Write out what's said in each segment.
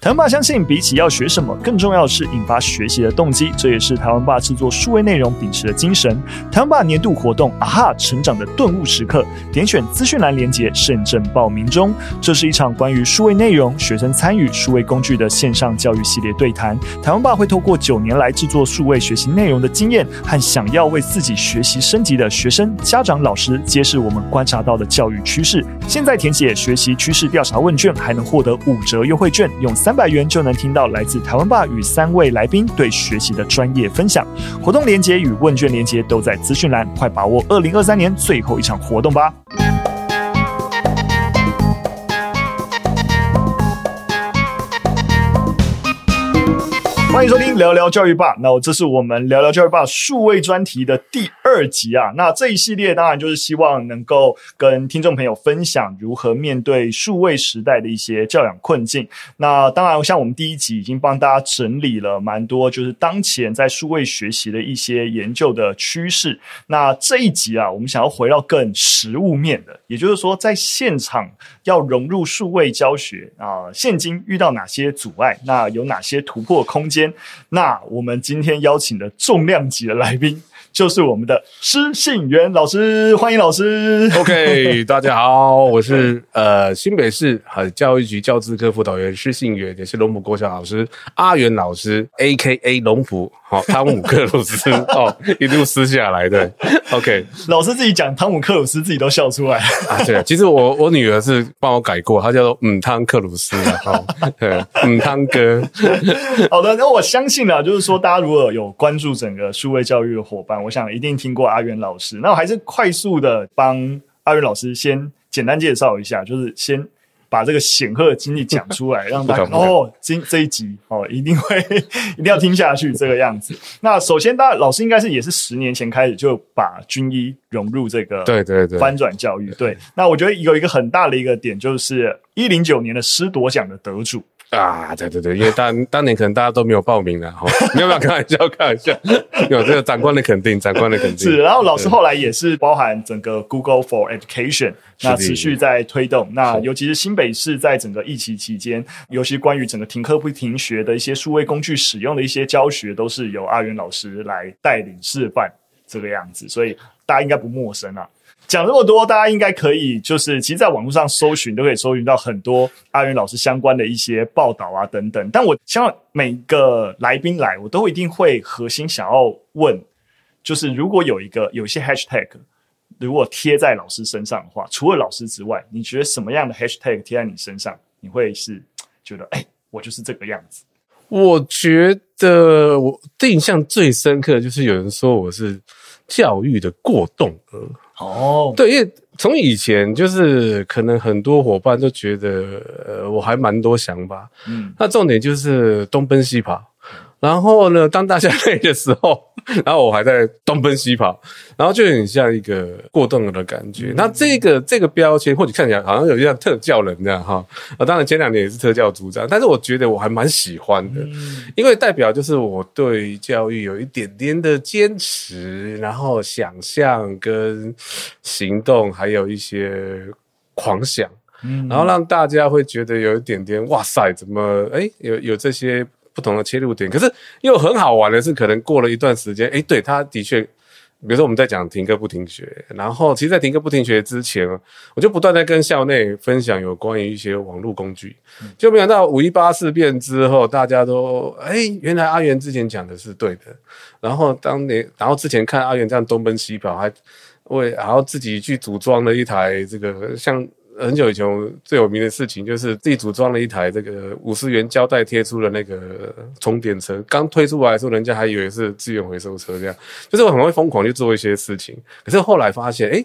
台湾爸相信，比起要学什么，更重要的是引发学习的动机。这也是台湾爸制作数位内容秉持的精神。台湾爸年度活动啊哈，成长的顿悟时刻，点选资讯栏连接，慎重报名中。这是一场关于数位内容、学生参与数位工具的线上教育系列对谈。台湾爸会透过九年来制作数位学习内容的经验，和想要为自己学习升级的学生、家长、老师，揭示我们观察到的教育趋势。现在填写学习趋势调查问卷，还能获得五折优惠券，用三。三百元就能听到来自台湾爸与三位来宾对学习的专业分享。活动链接与问卷链接都在资讯栏，快把握二零二三年最后一场活动吧！欢迎收听聊聊教育吧。那这是我们聊聊教育吧数位专题的第二集啊。那这一系列当然就是希望能够跟听众朋友分享如何面对数位时代的一些教养困境。那当然，像我们第一集已经帮大家整理了蛮多，就是当前在数位学习的一些研究的趋势。那这一集啊，我们想要回到更实物面的，也就是说，在现场要融入数位教学啊，现今遇到哪些阻碍？那有哪些突破空间？那我们今天邀请的重量级的来宾，就是我们的施信元老师，欢迎老师。OK，大家好，我是呃新北市和教育局教资科辅导员施信元，也是龙浦国小老师阿元老师，A.K.A. 龙埔。好，汤姆克鲁斯 哦，一路撕下来的。OK，老师自己讲汤姆克鲁斯，自己都笑出来啊。对，其实我我女儿是帮我改过，她叫做嗯汤克鲁斯的。好，对，嗯汤哥。好的，那我相信啊，就是说大家如果有关注整个数位教育的伙伴，我想一定听过阿元老师。那我还是快速的帮阿元老师先简单介绍一下，就是先。把这个显赫的经历讲出来，让大家哦，今这一集哦，一定会 一定要听下去这个样子。那首先，大家老师应该是也是十年前开始就把军医融入这个对对对翻转教育。对，那我觉得有一个很大的一个点，就是一零九年的师铎奖的得主。啊，对对对，因为当当年可能大家都没有报名了哈，没有没有开玩笑开玩笑，有这个长官的肯定，长官的肯定是。然后老师后来也是包含整个 Google for Education，那持续在推动。那尤其是新北市在整个疫情期间，尤其关于整个停课不停学的一些数位工具使用的一些教学，都是由阿元老师来带领示范这个样子，所以大家应该不陌生啊。讲这么多，大家应该可以，就是其实，在网络上搜寻都可以搜寻到很多阿云老师相关的一些报道啊等等。但我希望每个来宾来，我都一定会核心想要问，就是如果有一个有些 hashtag，如果贴在老师身上的话，除了老师之外，你觉得什么样的 hashtag 贴在你身上，你会是觉得，哎、我就是这个样子？我觉得我印象最深刻的就是有人说我是教育的过动儿。哦，oh. 对，因为从以前就是可能很多伙伴都觉得，呃，我还蛮多想法，嗯，那重点就是东奔西跑。然后呢，当大家累的时候，然后我还在东奔西跑，然后就很像一个过动了的感觉。那、嗯、这个这个标签，或者看起来好像有点像特教人这样哈。啊，当然前两年也是特教组长，但是我觉得我还蛮喜欢的，嗯、因为代表就是我对教育有一点点的坚持，然后想象跟行动，还有一些狂想，嗯，然后让大家会觉得有一点点哇塞，怎么哎有有这些。不同的切入点，可是又很好玩的是，可能过了一段时间，诶，对，他的确，比如说我们在讲停课不停学，然后其实，在停课不停学之前，我就不断在跟校内分享有关于一些网络工具，就没想到五一八事变之后，大家都，诶，原来阿元之前讲的是对的，然后当年，然后之前看阿元这样东奔西跑，还为，然后自己去组装了一台这个像。很久以前最有名的事情就是自己组装了一台这个五十元胶带贴出的那个充电车，刚推出来的时候，人家还以为是资源回收车，这样就是我很会疯狂去做一些事情。可是后来发现，哎，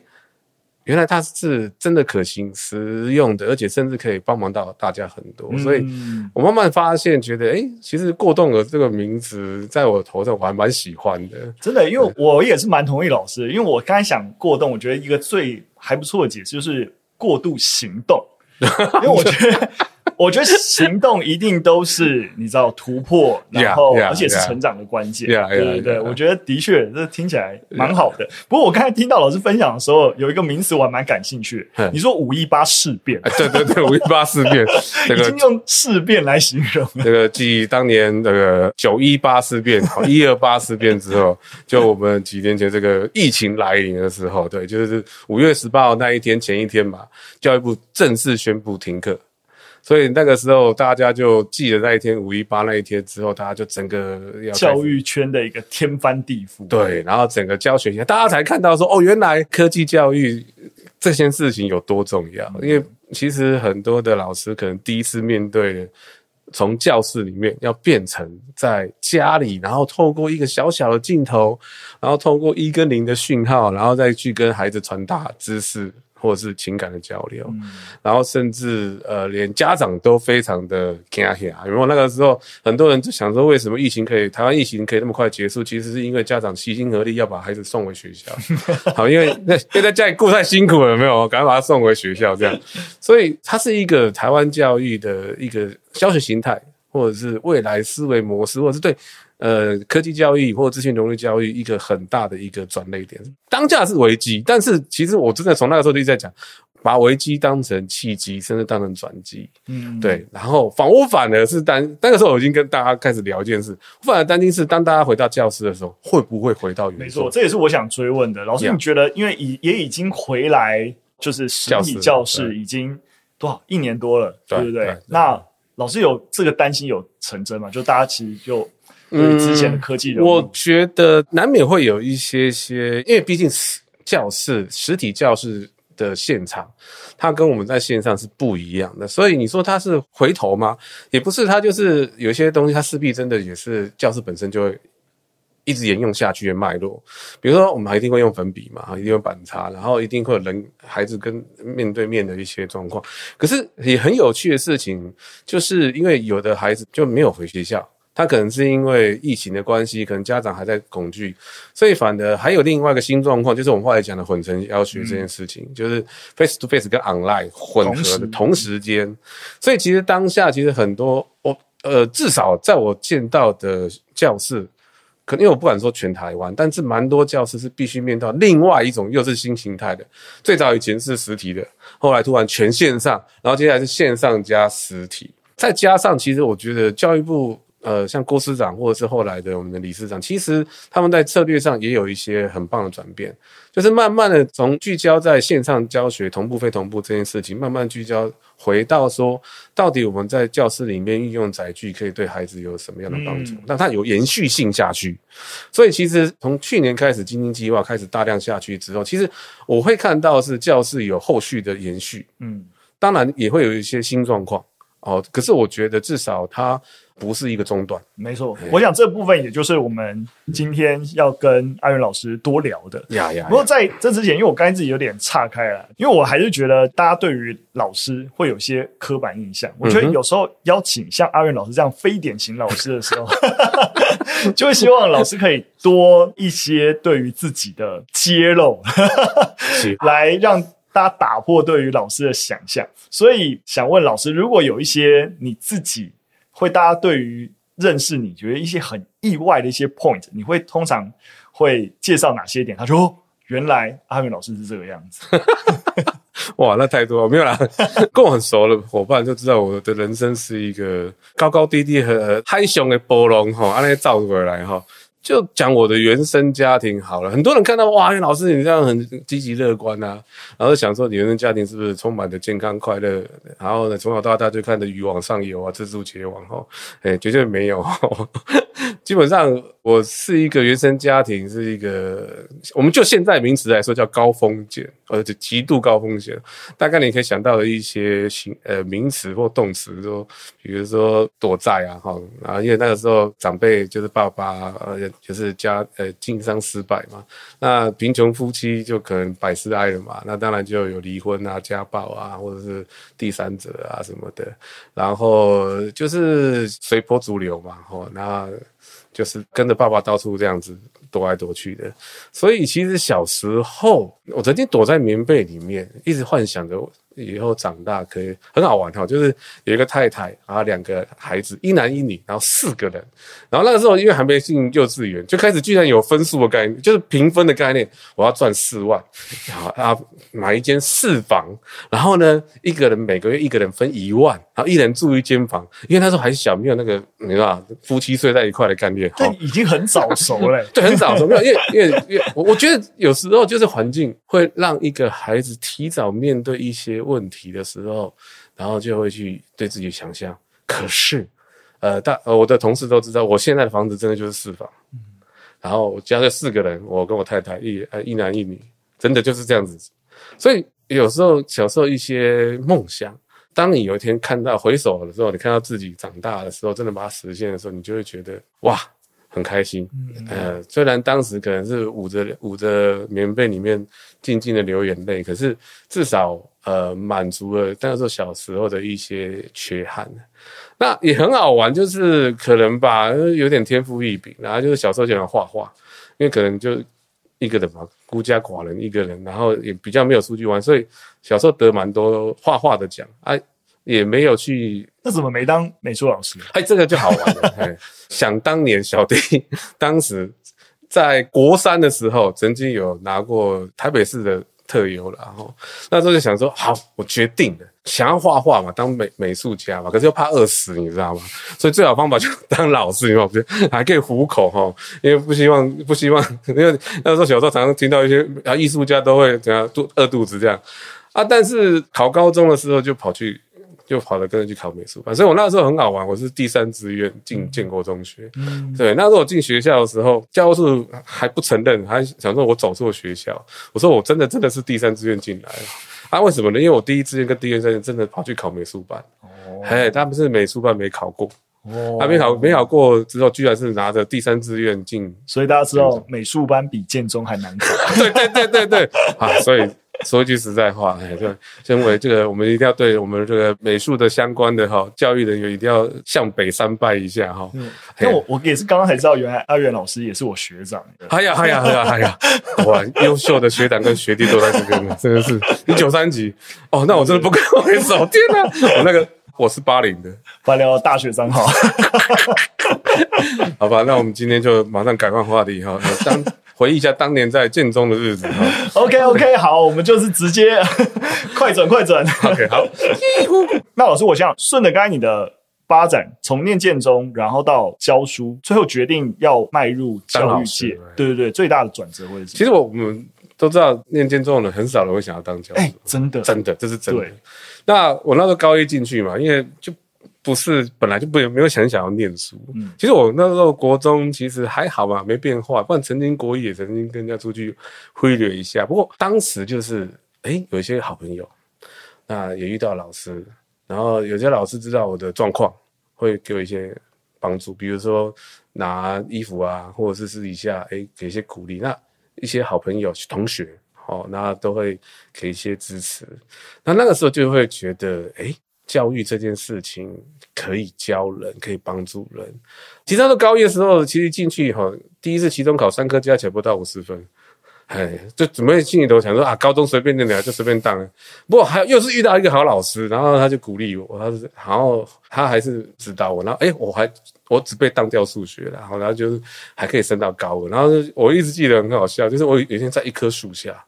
原来它是真的可行、实用的，而且甚至可以帮忙到大家很多。所以我慢慢发现，觉得哎，其实过动的这个名字在我头上我还蛮喜欢的。真的，因为我也是蛮同意老师，因为我刚才想过动，我觉得一个最还不错的解释就是。过度行动，因为我觉得 我觉得行动一定都是你知道突破，然后而且是成长的关键。对对对，我觉得的确这听起来蛮好的。不过我刚才听到老师分享的时候，有一个名词我还蛮感兴趣。你说五一八事变，对对对，五一八事变，已经用事变来形容。这个继当年那个九一八事变、一二八事变之后，就我们几年前这个疫情来临的时候，对，就是五月十八号那一天前一天嘛，教育部正式宣布停课。所以那个时候，大家就记得那一天五一八那一天之后，大家就整个要教育圈的一个天翻地覆。对，然后整个教学，大家才看到说，哦，原来科技教育这件事情有多重要。因为其实很多的老师可能第一次面对，从教室里面要变成在家里，然后透过一个小小的镜头，然后透过一跟零的讯号，然后再去跟孩子传达知识。或者是情感的交流，嗯、然后甚至呃，连家长都非常的惊吓。因为那个时候，很多人就想说，为什么疫情可以，台湾疫情可以那么快结束？其实是因为家长齐心合力要把孩子送回学校。好，因为那因为在家里顾太辛苦了，有没有，赶快把他送回学校这样。所以，它是一个台湾教育的一个教学形态，或者是未来思维模式，或者是对。呃，科技教育或资讯融入教育一个很大的一个转捩点，当下是危机，但是其实我真的从那个时候就一直在讲，把危机当成契机，甚至当成转机。嗯，对。然后反我反而是担，那个时候我已经跟大家开始聊一件事，我反而担心是当大家回到教室的时候，会不会回到原？没错，这也是我想追问的。老师，你觉得，因为已也已经回来，就是实体教室已经多少一年多了，对不对？那老师有这个担心有成真吗？就大家其实就。对之前的科技，我觉得难免会有一些些，因为毕竟教室实体教室的现场，它跟我们在线上是不一样的，所以你说它是回头吗？也不是，它就是有些东西，它势必真的也是教室本身就会一直沿用下去的脉络。比如说，我们还一定会用粉笔嘛，一定用板擦，然后一定会有人孩子跟面对面的一些状况。可是也很有趣的事情，就是因为有的孩子就没有回学校。他可能是因为疫情的关系，可能家长还在恐惧，所以反而还有另外一个新状况，就是我们后来讲的混成教学这件事情，嗯、就是 face to face 跟 online 混合的同时间。时所以其实当下其实很多我呃至少在我见到的教室，可能因为我不敢说全台湾，但是蛮多教室是必须面到另外一种又是新形态的。最早以前是实体的，后来突然全线上，然后接下来是线上加实体，再加上其实我觉得教育部。呃，像郭司长或者是后来的我们的理事长，其实他们在策略上也有一些很棒的转变，就是慢慢的从聚焦在线上教学同步非同步这件事情，慢慢聚焦回到说，到底我们在教室里面运用载具可以对孩子有什么样的帮助，让它有延续性下去。所以其实从去年开始精英计划开始大量下去之后，其实我会看到是教室有后续的延续，嗯，当然也会有一些新状况哦，可是我觉得至少它。不是一个中断，没错。我想这部分也就是我们今天要跟阿元老师多聊的。呀呀。不过在这之前，因为我刚才自己有点岔开了，因为我还是觉得大家对于老师会有些刻板印象。我觉得有时候邀请像阿元老师这样非典型老师的时候，就会希望老师可以多一些对于自己的揭露，来让大家打破对于老师的想象。所以想问老师，如果有一些你自己。会，大家对于认识你觉得一些很意外的一些 point，你会通常会介绍哪些点？他说：“，原来阿明老师是这个样子。”哇，那太多了，没有啦。跟我很熟的伙伴就知道，我的人生是一个高高低低和海上的波浪哈，按那照过来哈。就讲我的原生家庭好了，很多人看到哇，老师你这样很积极乐观啊，然后想说你原生家庭是不是充满着健康快乐？然后呢，从小到大就看着鱼往上游啊，蜘蛛结网哈，哎，绝对没有。基本上，我是一个原生家庭，是一个，我们就现在名词来说叫高风险，而且极度高风险。大概你可以想到的一些形呃名词或动词，说比如说躲债啊，哈啊，因为那个时候长辈就是爸爸，呃，就是家呃经商失败嘛，那贫穷夫妻就可能百事哀了嘛，那当然就有离婚啊、家暴啊，或者是第三者啊什么的，然后就是随波逐流嘛，哈，那。就是跟着爸爸到处这样子躲来躲去的，所以其实小时候我曾经躲在棉被里面，一直幻想着以后长大可以很好玩哈，就是有一个太太，然后两个孩子，一男一女，然后四个人。然后那个时候因为还没进幼稚园，就开始居然有分数的概念，就是评分的概念。我要赚四万，然后啊买一间四房，然后呢一个人每个月一个人分一万，然后一人住一间房。因为那时候还小，没有那个你知道夫妻睡在一块的概念。对，已经很早熟了。对，很早熟，没有，因为因为因为我我觉得有时候就是环境会让一个孩子提早面对一些。问题的时候，然后就会去对自己想象。可是，呃，大呃，我的同事都知道，我现在的房子真的就是四房，嗯、然后我家这四个人，我跟我太太一呃一男一女，真的就是这样子。所以有时候小时候一些梦想，当你有一天看到回首的时候，你看到自己长大的时候，真的把它实现的时候，你就会觉得哇。很开心，呃，虽然当时可能是捂着捂着棉被里面静静的流眼泪，可是至少呃满足了那时候小时候的一些缺憾。那也很好玩，就是可能吧，有点天赋异禀，然后就是小时候喜欢画画，因为可能就一个人嘛，孤家寡人一个人，然后也比较没有出去玩，所以小时候得蛮多画画的奖，哎、啊。也没有去，那怎么没当美术老师？哎，这个就好玩了。想当年小弟 当时在国三的时候，曾经有拿过台北市的特优了。然后那时候就想说，好，我决定了，想要画画嘛，当美美术家嘛，可是又怕饿死，你知道吗？所以最好方法就当老师，因为我觉得 还可以糊口哈，因为不希望不希望，因为那时候小时候常常听到一些啊艺术家都会怎样肚饿肚子这样啊，但是考高中的时候就跑去。就跑了跟着去考美术班，所以我那时候很好玩，我是第三志愿进建国中学。嗯，对，那时候我进学校的时候，教务处还不承认，还想说我走错学校。我说我真的真的是第三志愿进来了。啊，为什么呢？因为我第一志愿跟第二志愿真的跑去考美术班。哦，嘿，他们是美术班没考过。哦，他没考没考过之后，居然是拿着第三志愿进。所以大家知道美术班比建中还难考。对对对对对，啊，所以。说一句实在话，哎，就身为这个，我们一定要对我们这个美术的相关的哈教育人员，一定要向北三拜一下哈。嗯，因为我我也是刚刚才知道，原来阿元老师也是我学长。哎呀，哎呀，哎呀，哎呀，哇，优秀的学长跟学弟都在这边，真的是。你九三级哦，那我真的不跟我回首。天哪，我那个我是八零的，八零大学三号。好吧，那我们今天就马上改换话题哈。当回忆一下当年在建中的日子。OK OK，好，我们就是直接 快转快转。OK，好。那老师，我想顺着刚才你的发展，从念建中，然后到教书，最后决定要迈入教育界。对对对，最大的转折会是。其实我们都知道，念建中的人很少人会想要当教师。哎、欸，真的，真的，这是真的。对那我那时候高一进去嘛，因为就。不是，本来就不没有想想要念书。嗯，其实我那时候国中其实还好嘛，没变化。不然曾经国一也曾经跟人家出去挥略一下。不过当时就是，哎，有一些好朋友，那也遇到老师，然后有些老师知道我的状况，会给我一些帮助，比如说拿衣服啊，或者是私底下，哎，给一些鼓励。那一些好朋友、同学，哦，那都会给一些支持。那那个时候就会觉得，哎。教育这件事情可以教人，可以帮助人。其实到高一的时候，其实进去以后，第一次期中考三科加起来不到五十分，哎，就准备心里头想说啊，高中随便念点就随便当。不过还又是遇到一个好老师，然后他就鼓励我，他是，然后他还是指导我，然后哎，我还我只被当掉数学了，然后然后就是还可以升到高二。然后我一直记得很好笑，就是我有一天在一棵树下。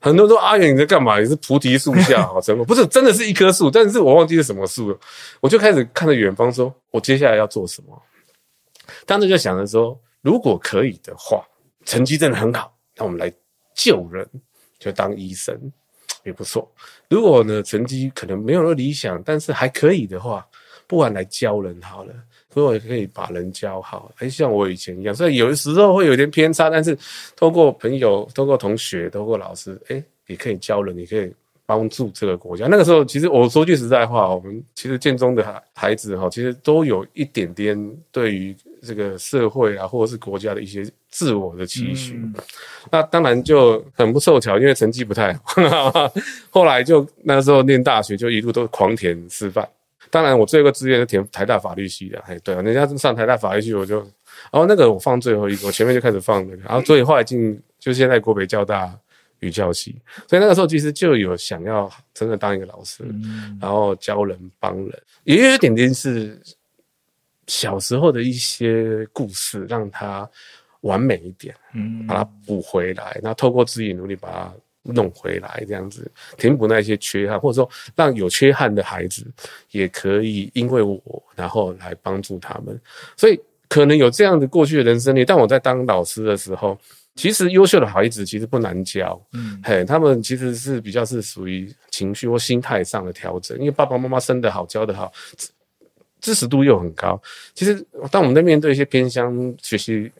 很多人说阿远你在干嘛？你是菩提树下好什么？不是，真的是一棵树，但是我忘记是什么树了。我就开始看着远方，说我接下来要做什么。当时就想着说，如果可以的话，成绩真的很好，那我们来救人，就当医生也不错。如果呢，成绩可能没有那么理想，但是还可以的话，不然来教人好了。所以我也可以把人教好，哎，像我以前一样，所以有的时候会有点偏差，但是通过朋友、通过同学、通过老师，哎，也可以教人，也可以帮助这个国家。那个时候，其实我说句实在话，我们其实建中的孩孩子哈，其实都有一点点对于这个社会啊，或者是国家的一些自我的期许。嗯、那当然就很不凑巧，因为成绩不太好，后来就那时候念大学，就一路都狂填师范。当然，我最后一个志愿是填台大法律系的。哎，对啊，人家上台大法律系，我就，然后那个我放最后一个，我前面就开始放那个，然后所以后来进，就现在国北教大语教系，所以那个时候其实就有想要真的当一个老师，嗯、然后教人帮人，也有一点点是小时候的一些故事，让他完美一点，嗯，把它补回来，然后透过自己努力把它弄回来，这样子填补那些缺憾，或者说让有缺憾的孩子也可以因为我，然后来帮助他们，所以可能有这样的过去的人生里，但我在当老师的时候。其实优秀的孩子其实不难教，嗯，嘿，他们其实是比较是属于情绪或心态上的调整，因为爸爸妈妈生得好，教得好，知识度又很高。其实当我们在面对一些偏乡学习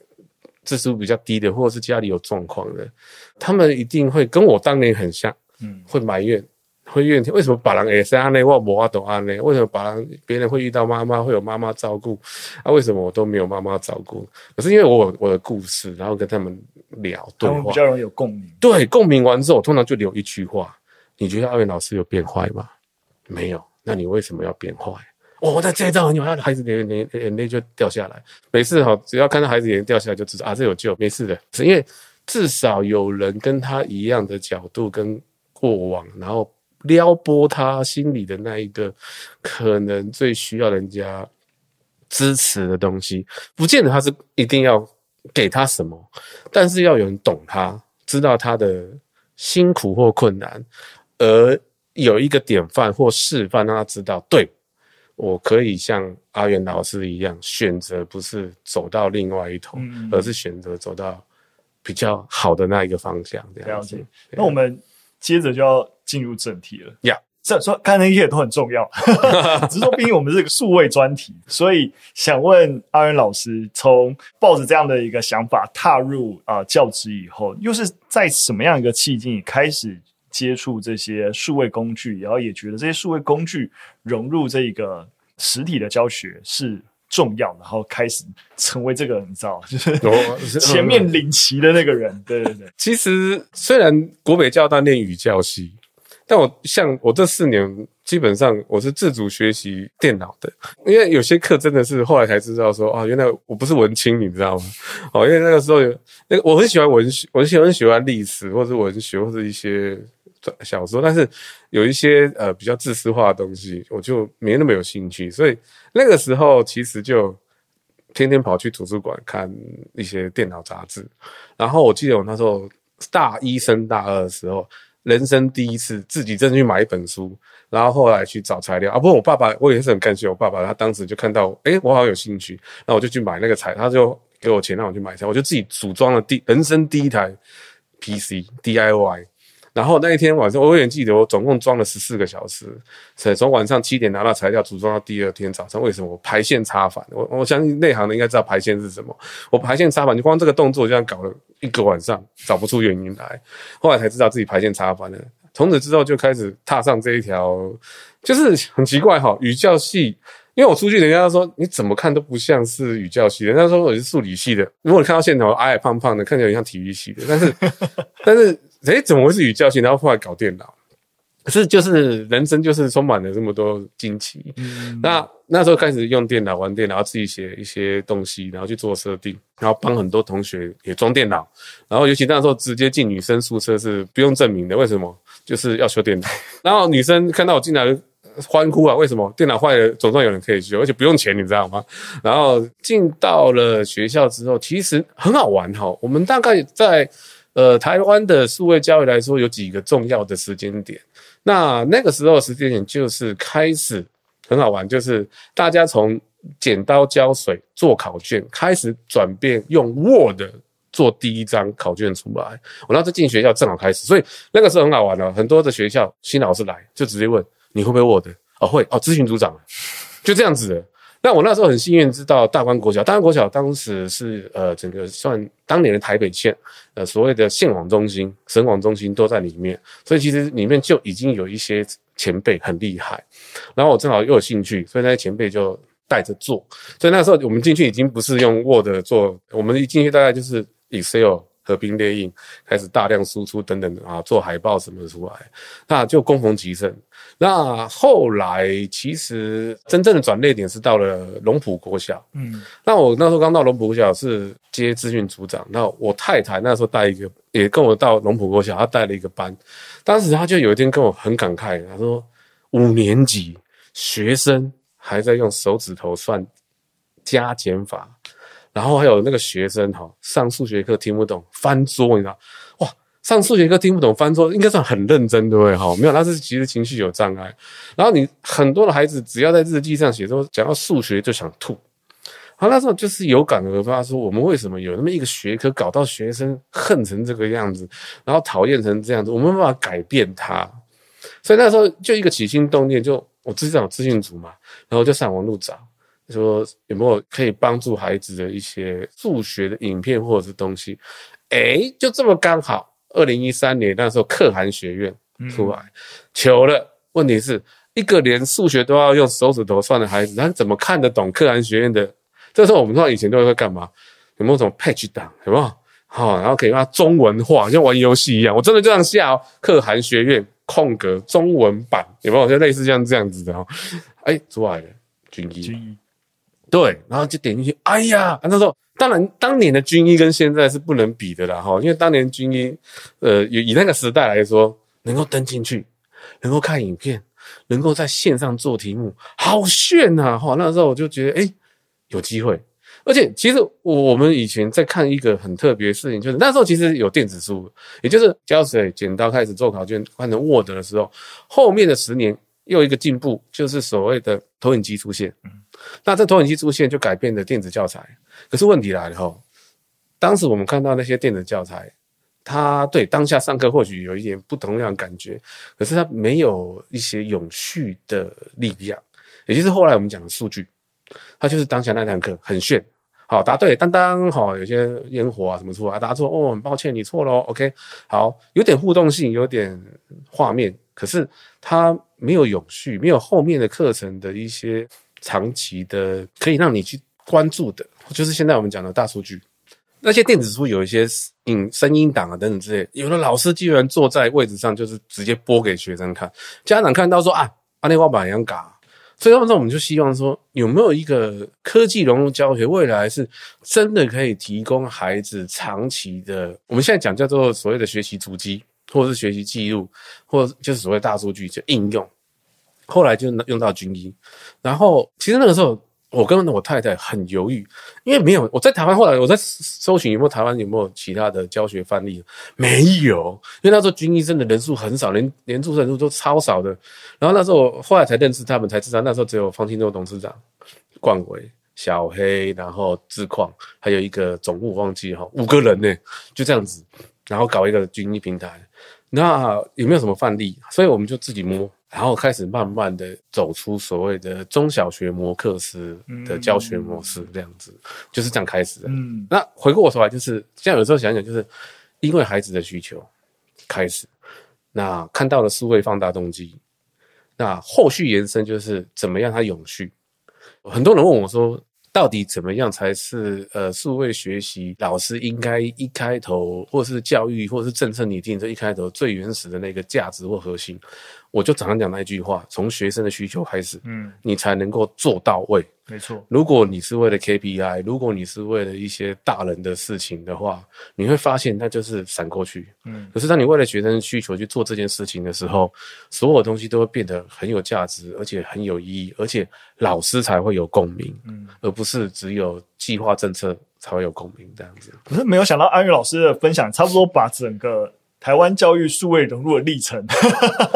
知识度比较低的，或者是家里有状况的，他们一定会跟我当年很像，嗯，会埋怨。会怨天，为什么把人会这样呢？我无法度这样呢？为什么把人别人会遇到妈妈会有妈妈照顾？啊，为什么我都没有妈妈照顾？可是因为我有我的故事，然后跟他们聊对话，比较容易有共鸣。对，共鸣完之后，我通常就留一句话：你觉得阿元老师有变坏吗？没有。那你为什么要变坏？我在这一招很有，他的孩子眼眼眼泪就掉下来。每次哈，只要看到孩子眼泪掉下来，就知道啊，这有救，没事的。是因为至少有人跟他一样的角度跟过往，然后。撩拨他心里的那一个可能最需要人家支持的东西，不见得他是一定要给他什么，但是要有人懂他，知道他的辛苦或困难，而有一个典范或示范，让他知道，对，我可以像阿元老师一样，选择不是走到另外一头，嗯、而是选择走到比较好的那一个方向。这样子，那我们接着就要。进入正题了呀，这说看那些都很重要，只是说毕竟我们是个数位专题，所以想问阿元老师，从抱着这样的一个想法踏入啊、呃、教职以后，又是在什么样一个契机开始接触这些数位工具，然后也觉得这些数位工具融入这个实体的教学是重要，然后开始成为这个你知道，就是 前面领旗的那个人。对对对，其实虽然国北教大念语教系。但我像我这四年，基本上我是自主学习电脑的，因为有些课真的是后来才知道说啊，原来我不是文青，你知道吗？哦，因为那个时候有那个我很喜欢文学，我很喜欢喜欢历史或者文学或者一些小说，但是有一些呃比较自私化的东西，我就没那么有兴趣，所以那个时候其实就天天跑去图书馆看一些电脑杂志，然后我记得我那时候大一升大二的时候。人生第一次自己真的去买一本书，然后后来去找材料啊。不过我爸爸，我也是很感谢我爸爸，他当时就看到，诶，我好有兴趣，那我就去买那个材，他就给我钱让我去买材，我就自己组装了第人生第一台 PC DIY。然后那一天晚上，我永远记得，我总共装了十四个小时，从晚上七点拿到材料，组装到第二天早上。为什么？我排线插反，我我相信内行的应该知道排线是什么。我排线插反，就光这个动作，就这样搞了一个晚上，找不出原因来。后来才知道自己排线插反了。从此之后就开始踏上这一条，就是很奇怪哈，语教系。因为我出去，人家都说你怎么看都不像是语教系的，人家说我是数理系的。如果你看到线头矮矮胖胖的，看起来很像体育系的。但是，但是，诶，怎么会是语教系？然后后来搞电脑，可是就是人生就是充满了这么多惊奇。嗯、那那时候开始用电脑玩电脑，然后自己写一些东西，然后去做设定，然后帮很多同学也装电脑。然后尤其那时候直接进女生宿舍是不用证明的，为什么？就是要修电脑。然后女生看到我进来。欢呼啊！为什么电脑坏了，总算有人可以修，而且不用钱，你知道吗？然后进到了学校之后，其实很好玩哈。我们大概在呃台湾的数位教育来说，有几个重要的时间点。那那个时候时间点就是开始很好玩，就是大家从剪刀胶水做考卷开始转变，用 Word 做第一张考卷出来。我那时进学校正好开始，所以那个时候很好玩哦。很多的学校新老师来就直接问。你会不会 Word？哦，会哦，咨询组长，就这样子的。那我那时候很幸运知道大观国小，大观国小当时是呃整个算当年的台北县，呃所谓的县网中心、省网中心都在里面，所以其实里面就已经有一些前辈很厉害。然后我正好又有兴趣，所以那些前辈就带着做。所以那时候我们进去已经不是用 Word 做，我们一进去大概就是 Excel。合并列印，开始大量输出等等啊，做海报什么出来，那就恭逢其盛。那后来其实真正的转捩点是到了龙浦国小，嗯，那我那时候刚到龙浦国小是接资讯组长，那我太太那时候带一个也跟我到龙浦国小，她带了一个班。当时她就有一天跟我很感慨，她说五年级学生还在用手指头算加减法，然后还有那个学生哈上数学课听不懂翻桌，你知道哇？上数学课听不懂翻桌，应该算很认真对不对？哈，没有，他是其实情绪有障碍。然后你很多的孩子只要在日记上写说讲到数学就想吐。好，那时候就是有感而发，说我们为什么有那么一个学科搞到学生恨成这个样子，然后讨厌成这样子，我们没办法改变它。所以那时候就一个起心动念，就我自己找资讯组嘛，然后就上网路找，说有没有可以帮助孩子的一些数学的影片或者是东西。诶，就这么刚好，二零一三年那时候可汗学院出来，求了。问题是一个连数学都要用手指头算的孩子，他怎么看得懂可汗学院的？这时候我们说以前都会干嘛？有没有什么 patch 档？有没有？好，然后可以让它中文化，像玩游戏一样。我真的这样下哦，可汗学院空格中文版有没有？就类似像这样子的哦。哎，出来了，军医。军医。对，然后就点进去。哎呀，那时候当然当年的军医跟现在是不能比的啦哈，因为当年军医，呃，以以那个时代来说，能够登进去，能够看影片，能够在线上做题目，好炫呐！哈，那时候我就觉得，哎。有机会，而且其实我们以前在看一个很特别的事情，就是那时候其实有电子书，也就是胶水剪刀开始做考卷换成 Word 的时候，后面的十年又一个进步，就是所谓的投影机出现。嗯，那这投影机出现就改变了电子教材。可是问题来了哈，当时我们看到那些电子教材，它对当下上课或许有一点不同样的感觉，可是它没有一些永续的力量，也就是后来我们讲的数据。他就是当下那堂课很炫，好答对，当当好，有些烟火啊什么出来，答错哦，很抱歉你错了，OK，好，有点互动性，有点画面，可是它没有永续，没有后面的课程的一些长期的可以让你去关注的，就是现在我们讲的大数据，那些电子书有一些影声音档啊等等之类，有的老师居然坐在位置上就是直接播给学生看，家长看到说啊，阿内瓦板一样嘎。所以那时候我们就希望说，有没有一个科技融入教学，未来是真的可以提供孩子长期的，我们现在讲叫做所谓的学习足迹，或者是学习记录，或者就是所谓大数据就应用。后来就用到军医，然后其实那个时候。我跟我太太很犹豫，因为没有我在台湾。后来我在搜寻有没有台湾有没有其他的教学范例，没有。因为那时候军医生的人数很少，连连注册人数都超少的。然后那时候我后来才认识他们，才知道那时候只有方清洲董事长、冠伟、小黑，然后志旷，还有一个总务忘记哈，五个人呢，就这样子，然后搞一个军医平台。那有没有什么范例？所以我们就自己摸。然后开始慢慢的走出所谓的中小学模课时的教学模式，这样子、嗯、就是这样开始的。嗯，那回过头来就是，现在有时候想想，就是因为孩子的需求开始，那看到了数位放大动机，那后续延伸就是怎么样它永续。很多人问我说，到底怎么样才是呃数位学习老师应该一开头，或是教育，或是政策拟定这一开头最原始的那个价值或核心？我就常常讲那一句话：从学生的需求开始，嗯，你才能够做到位。没错，如果你是为了 KPI，如果你是为了一些大人的事情的话，你会发现那就是闪过去。嗯，可是当你为了学生的需求去做这件事情的时候，所有东西都会变得很有价值，而且很有意义，而且老师才会有共鸣。嗯，而不是只有计划政策才会有共鸣这样子。可是没有想到安宇老师的分享，差不多把整个。台湾教育数位融入的历程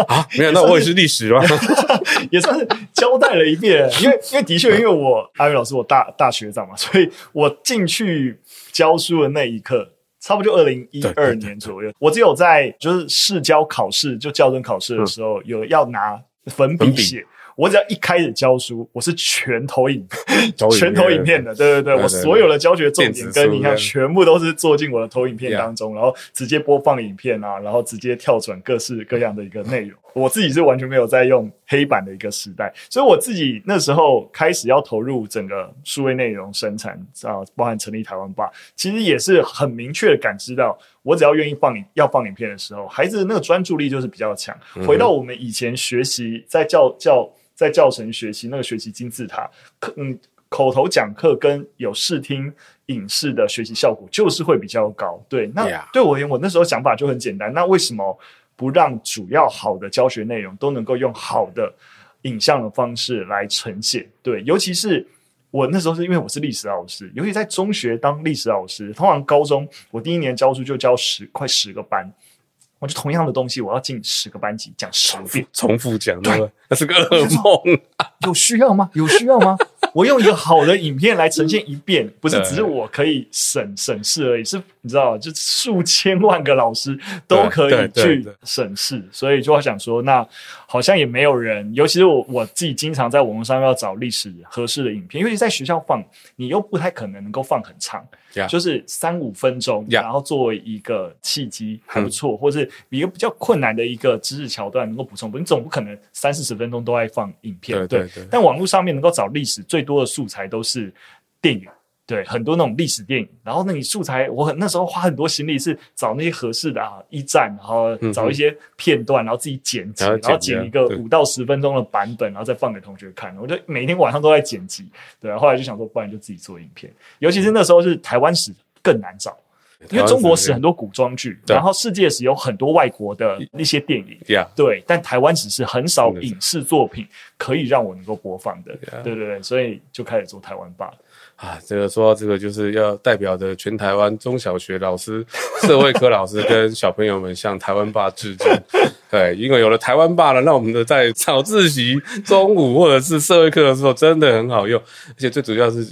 啊，没有，那我也是历史吗？也算是交代了一遍。因为，因为的确，因为我阿宇老师，我大大学长嘛，所以我进去教书的那一刻，差不多就二零一二年左右。我只有在就是试教考试，就校正考试的时候，有要拿粉笔写。我只要一开始教书，我是全投影，全投影片的，对对对，我所有的教学重点跟你看，全部都是做进我的投影片当中，然后直接播放影片啊，然后直接跳转各式各样的一个内容。我自己是完全没有在用黑板的一个时代，所以我自己那时候开始要投入整个数位内容生产啊，包含成立台湾吧，其实也是很明确的感知到，我只要愿意放影要放影片的时候，孩子的那个专注力就是比较强。回到我们以前学习在教教。在教程学习那个学习金字塔，可嗯，口头讲课跟有视听影视的学习效果就是会比较高。对，那对我而言，我那时候想法就很简单。那为什么不让主要好的教学内容都能够用好的影像的方式来呈现？对，尤其是我那时候是因为我是历史老师，尤其在中学当历史老师，通常高中我第一年教书就教十快十个班。我就同样的东西，我要进十个班级讲十遍，重复讲，对，那是个噩梦。有需要吗？有需要吗？我用一个好的影片来呈现一遍，不是只是我可以省省事而已，是你知道，就数 千万个老师都可以去审视，所以就要想说，那好像也没有人，尤其是我我自己经常在网络上要找历史合适的影片，尤其在学校放，你又不太可能能够放很长。Yeah. 就是三五分钟，Yeah. 然后作为一个契机还不错，嗯、或是一个比较困难的一个知识桥段能够补充。你总不可能三四十分钟都在放影片，对，对。但网络上面能够找历史最多的素材都是电影。对，很多那种历史电影，然后那你素材，我很那时候花很多心力是找那些合适的啊，一战，然后找一些片段，然后自己剪辑，然后剪一个五到十分钟的版本，然后再放给同学看。我就每天晚上都在剪辑，对啊，后来就想说，不然就自己做影片。尤其是那时候是台湾史更难找，因为中国史很多古装剧，然后世界史有很多外国的那些电影，对，但台湾史是很少影视作品可以让我能够播放的，对对对，所以就开始做台湾吧。啊，这个说到这个，就是要代表着全台湾中小学老师、社会科老师跟小朋友们向台湾爸致敬。对，因为有了台湾爸了，那我们的在早自习、中午或者是社会课的时候，真的很好用，而且最主要是。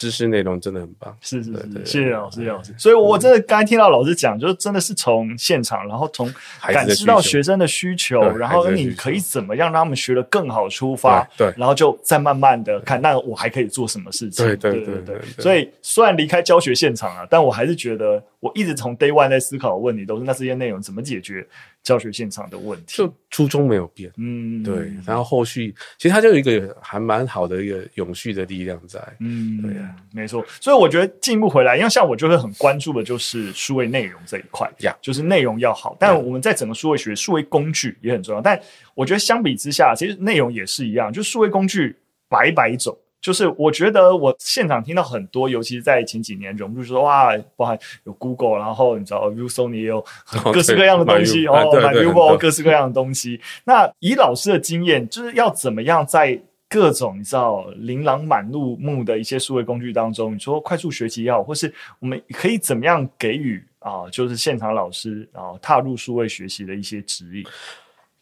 知识内容真的很棒，是是是，谢谢老师，谢谢老师。所以，我真的刚才听到老师讲，就是真的是从现场，然后从感知到学生的需求，然后你可以怎么样让他们学得更好出发，对，然后就再慢慢的看，那我还可以做什么事情？对对对对。所以，虽然离开教学现场了，但我还是觉得，我一直从 day one 在思考的问题都是，那这些内容怎么解决？教学现场的问题，就初衷没有变，嗯，对。然后后续其实它就有一个还蛮好的一个永续的力量在，嗯，对呀，没错。所以我觉得进一步回来，因为像我就会很关注的就是数位内容这一块，呀，就是内容要好。但我们在整个数位学，数位工具也很重要。但我觉得相比之下，其实内容也是一样，就数位工具百百种。就是我觉得我现场听到很多，尤其是在前几年融入说哇，包含有 Google，然后你知道 ViewSonic 也有 各式各样的东西哦，买 u b o 各式各样的东西。那以老师的经验，就是要怎么样在各种你知道琳琅满目的一些数位工具当中，你说快速学习也好，或是我们可以怎么样给予啊，就是现场老师啊踏入数位学习的一些指引。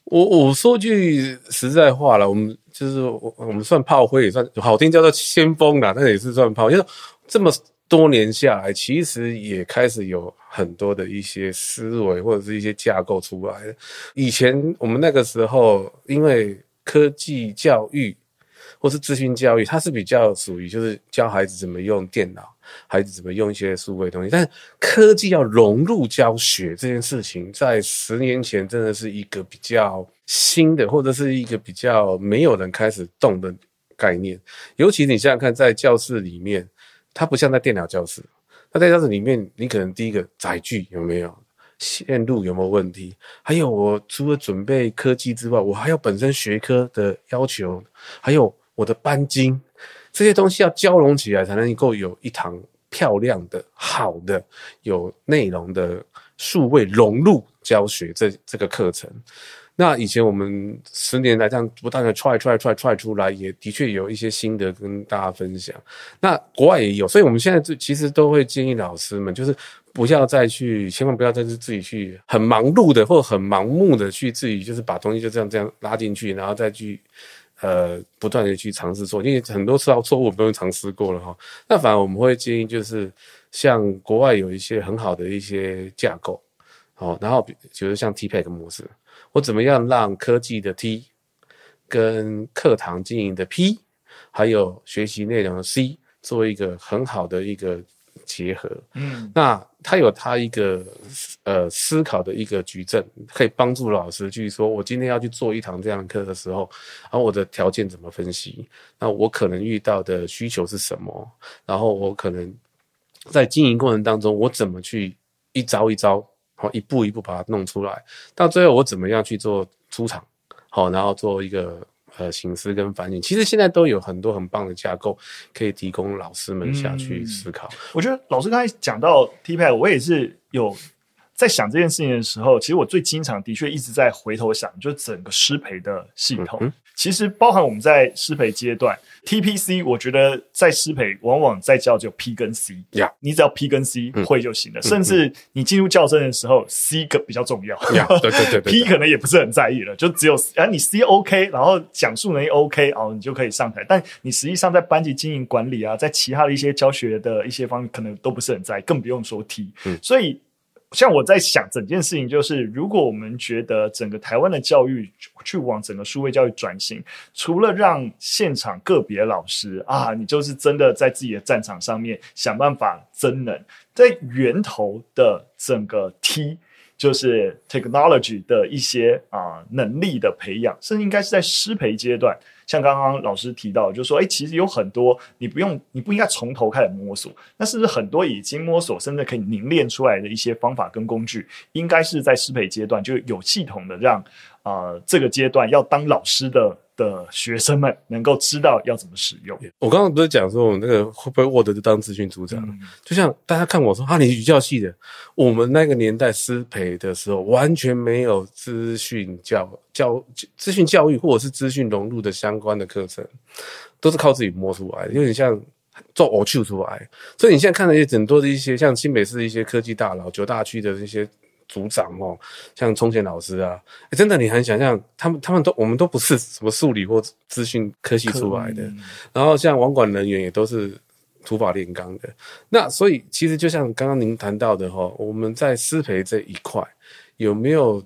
我我说句实在话了，我们就是我我们算炮灰也算好听，叫做先锋啦，但也是算炮。就是这么多年下来，其实也开始有很多的一些思维或者是一些架构出来。以前我们那个时候，因为科技教育或是资讯教育，它是比较属于就是教孩子怎么用电脑。孩子怎么用一些数位东西？但科技要融入教学这件事情，在十年前真的是一个比较新的，或者是一个比较没有人开始动的概念。尤其你想想看，在教室里面，它不像在电脑教室。那在教室里面，你可能第一个载具有没有线路有没有问题？还有，我除了准备科技之外，我还有本身学科的要求，还有我的班经。这些东西要交融起来，才能够有一堂漂亮的、好的、有内容的数位融入教学这这个课程。那以前我们十年来这样不断的 try try try try 出来，也的确有一些心得跟大家分享。那国外也有，所以我们现在就其实都会建议老师们，就是不要再去，千万不要再去自己去很忙碌的或很盲目的去自己就是把东西就这样这样拉进去，然后再去。呃，不断的去尝试做，因为很多时候错误我们都尝试过了哈。那反而我们会建议，就是像国外有一些很好的一些架构，好，然后比如像 T PAC 模式，我怎么样让科技的 T 跟课堂经营的 P，还有学习内容的 C 做一个很好的一个。结合，嗯，那他有他一个呃思考的一个矩阵，可以帮助老师去说，我今天要去做一堂这样的课的时候，然后我的条件怎么分析？那我可能遇到的需求是什么？然后我可能在经营过程当中，我怎么去一招一招，好，一步一步把它弄出来，到最后我怎么样去做出场，好，然后做一个呃省思跟反省。其实现在都有很多很棒的架构可以提供老师们下去思考。嗯、我觉得老师刚才讲到 TPACK，我也是有。在想这件事情的时候，其实我最经常的确一直在回头想，就是整个师培的系统。嗯、其实包含我们在师培阶段，TPC，我觉得在师培往往在教只有 P 跟 C，呀，你只要 P 跟 C 会就行了。嗯、甚至你进入教甄的时候、嗯、，C 个比较重要。对对对对，P 可能也不是很在意了，就只有啊你 C OK，然后讲述能力 OK，哦，你就可以上台。但你实际上在班级经营管理啊，在其他的一些教学的一些方面，可能都不是很在意，更不用说 T。嗯，所以。像我在想整件事情，就是如果我们觉得整个台湾的教育去往整个数位教育转型，除了让现场个别老师啊，你就是真的在自己的战场上面想办法增能，在源头的整个 T。就是 technology 的一些啊、能力的培养，甚至应该是在师培阶段，像刚刚老师提到，就是说，哎，其实有很多你不用，你不应该从头开始摸索，那是不是很多已经摸索，甚至可以凝练出来的一些方法跟工具，应该是在适配阶段就有系统的让、呃、这个阶段要当老师的。的学生们能够知道要怎么使用。我刚刚不是讲说，我那个会不会 Word 就当资讯组长？嗯、就像大家看我说，啊，你语教系的，我们那个年代师培的时候，完全没有资讯教教资讯教育或者是资讯融入的相关的课程，都是靠自己摸出来的，有点像做偶秀出来。所以你现在看那些很多的一些，像新北市的一些科技大佬、九大区的这些。组长哦，像聪贤老师啊，欸、真的你很想象他们，他们都我们都不是什么数理或资讯科系出来的，然后像网管人员也都是土法炼钢的。那所以其实就像刚刚您谈到的哈，我们在师培这一块有没有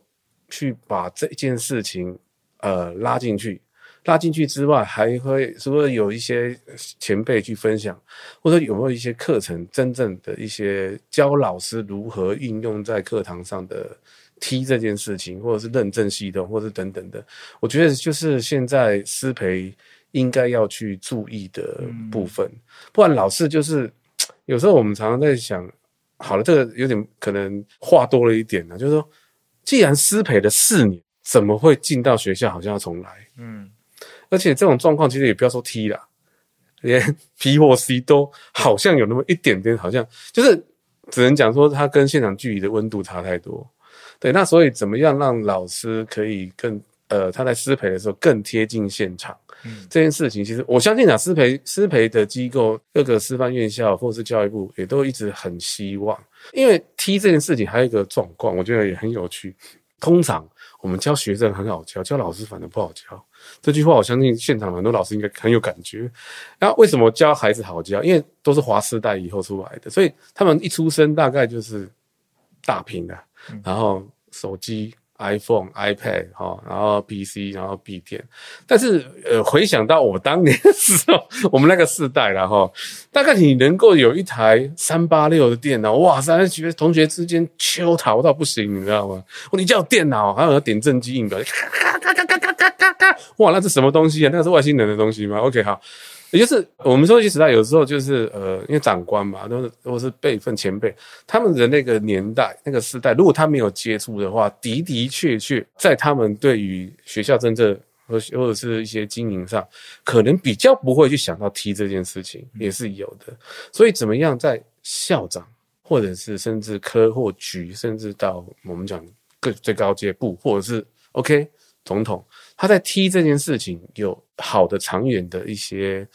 去把这件事情呃拉进去？拉进去之外，还会是不是有一些前辈去分享，或者有没有一些课程，真正的一些教老师如何运用在课堂上的 T 这件事情，或者是认证系统，或者是等等的，我觉得就是现在师培应该要去注意的部分。嗯、不然老师就是有时候我们常常在想，好了，这个有点可能话多了一点呢，就是说，既然师培了四年，怎么会进到学校好像要重来？嗯。而且这种状况其实也不要说 T 啦，连 P 或 C 都好像有那么一点点，好像就是只能讲说它跟现场距离的温度差太多。对，那所以怎么样让老师可以更呃他在师培的时候更贴近现场？嗯，这件事情其实我相信啊，师培师培的机构各个师范院校或者是教育部也都一直很希望，因为 T 这件事情还有一个状况，我觉得也很有趣。通常我们教学生很好教，教老师反而不好教。这句话我相信现场很多老师应该很有感觉。那为什么教孩子好教？因为都是华师大以后出来的，所以他们一出生大概就是大屏的、然后手机、iPhone、iPad 哈，然后 PC，然后笔电。但是呃，回想到我当年 的时候，我们那个世代了哈，大概你能够有一台三八六的电脑，哇塞，学同学之间秋我到不行，你知道吗？你叫电脑，还有点阵机硬表。咔咔咔咔咔咔哇，那是什么东西啊？那是外星人的东西吗？OK，好。也就是我们说一句实在，有时候就是呃，因为长官嘛，都是都是辈分前辈，他们的那个年代、那个时代，如果他没有接触的话，的的确确在他们对于学校政策或或者是一些经营上，可能比较不会去想到 T 这件事情，也是有的。所以怎么样在校长或者是甚至科或局，甚至到我们讲各最高阶部，或者是 OK 总统。他在踢这件事情有好的长远的一些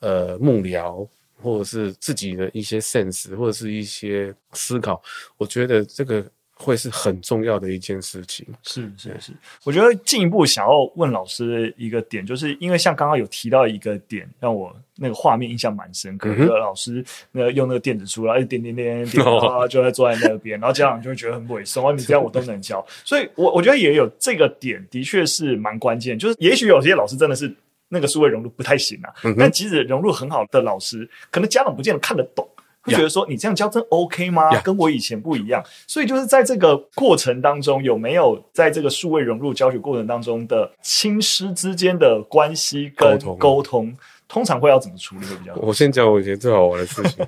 呃幕僚，或者是自己的一些 sense，或者是一些思考，我觉得这个。会是很重要的一件事情。是是是，我觉得进一步想要问老师的一个点，就是因为像刚刚有提到一个点，让我那个画面印象蛮深刻。老师那个用那个电子书，然后点点点点，然后就在坐在那边，然后家长就会觉得很委送啊，你这样我都能教。所以我我觉得也有这个点，的确是蛮关键。就是也许有些老师真的是那个数位融入不太行啊，嗯、但即使融入很好的老师，可能家长不见得看得懂。会觉得说你这样教真 OK 吗.跟我以前不一样，所以就是在这个过程当中，有没有在这个数位融入教学过程当中的亲师之间的关系跟沟通，沟通，通常会要怎么处理会比较好？我先讲我以前最好玩的事情。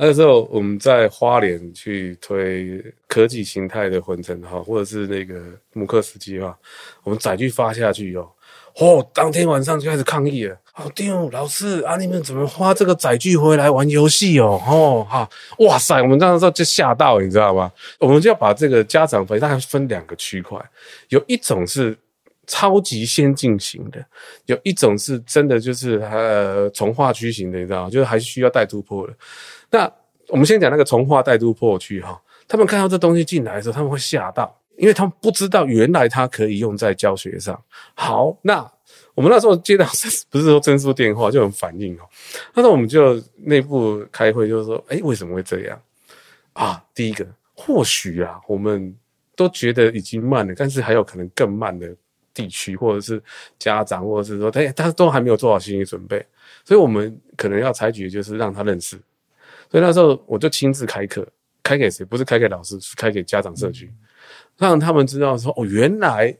那个时候我们在花莲去推科技形态的混成哈，或者是那个慕课时机哈，我们载具发下去哦。哦，当天晚上就开始抗议了。老丁，老师啊，你们怎么花这个载具回来玩游戏哦？哦，哈，哇塞，我们当时候就吓到，你知道吗？我们就要把这个家长费大概分两个区块，有一种是超级先进型的，有一种是真的就是呃从化区型的，你知道吗？就是还需要带突破的。那我们先讲那个从化带突破区哈，他们看到这东西进来的时候，他们会吓到，因为他们不知道原来它可以用在教学上。好，那。我们那时候接到 不是说申诉电话就很反应哦，那时候我们就内部开会，就是说，哎，为什么会这样啊？第一个，或许啊，我们都觉得已经慢了，但是还有可能更慢的地区，或者是家长，或者是说，他他都还没有做好心理准备，所以我们可能要采取的就是让他认识。所以那时候我就亲自开课，开给谁？不是开给老师，是开给家长社区，让他们知道说，哦，原来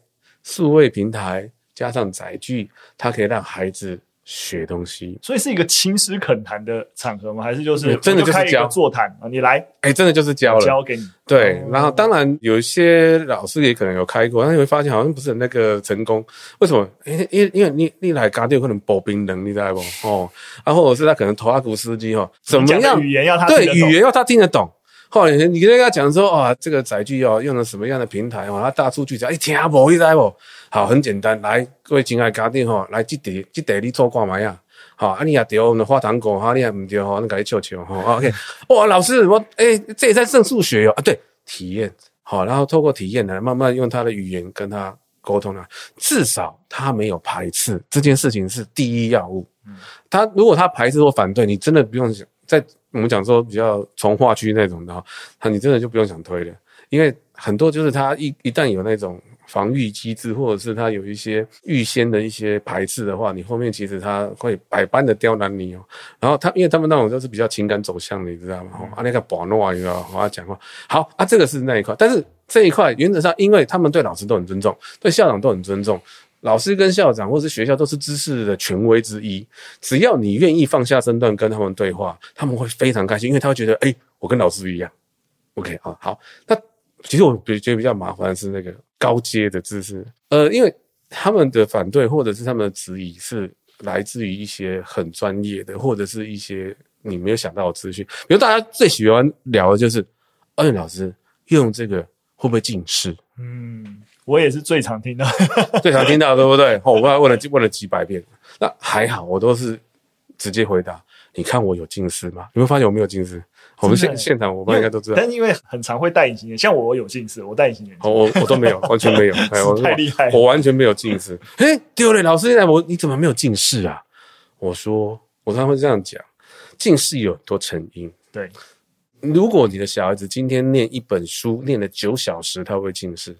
数位平台。加上载具，它可以让孩子学东西，所以是一个勤实恳谈的场合吗？还是就是真的就是教座谈啊？你来，哎、欸，真的就是教了，教给你。对，然后当然有一些老师也可能有开过，但你会发现好像不是很那个成功。为什么？因为因为因为你你来家里有可能保冰能力在不？哦，然、啊、后或者是他可能拖拉库司机哦，怎么样语言要他对语言要他听得懂。后来你跟他讲说，啊，这个载具哦，用了什么样的平台哦，他大数据讲，哎，听不，你知不？好，很简单，来，各位亲爱家长哈，来，这题，这题你做挂嘛呀？好，啊，你也对，我们花糖果哈，你也唔对哈，那给你笑笑哈，OK，哇，老师，我，哎，这也在剩数学哟，啊，对，体验，好，然后透过体验来慢慢用他的语言跟他沟通啊，至少他没有排斥这件事情是第一要务。嗯，他如果他排斥或反对，你真的不用想在。我们讲说比较从化区那种的哈，那你真的就不用想推了，因为很多就是他一一旦有那种防御机制，或者是他有一些预先的一些排斥的话，你后面其实他会百般的刁难你哦。然后他因为他们那种都是比较情感走向的，你知道吗？嗯、啊，那个保诺啊，你知道吗？我要讲话好啊，这个是那一块，但是这一块原则上，因为他们对老师都很尊重，对校长都很尊重。老师跟校长或是学校都是知识的权威之一，只要你愿意放下身段跟他们对话，他们会非常开心，因为他会觉得，哎、我跟老师一样。OK 啊，好。那其实我比觉得比较麻烦的是那个高阶的知识，呃，因为他们的反对或者是他们的质疑是来自于一些很专业的，或者是一些你没有想到的资讯。比如大家最喜欢聊的就是，哎，老师用这个会不会近视？嗯。我也是最常听到，最常听到，对不对？我刚才问了问了几百遍，那还好，我都是直接回答。你看我有近视吗？你会发现我没有近视。我们现现场我们应该都知道，但是因为很常会戴隐形眼镜，像我有近视，我戴隐形眼镜，我我都没有，完全没有。哎，我太厉害，我完全没有近视。哎，丢了，老师，现在我你怎么没有近视啊？我说，我常常会这样讲，近视有很多成因。对，如果你的小孩子今天念一本书念了九小时，他会近视？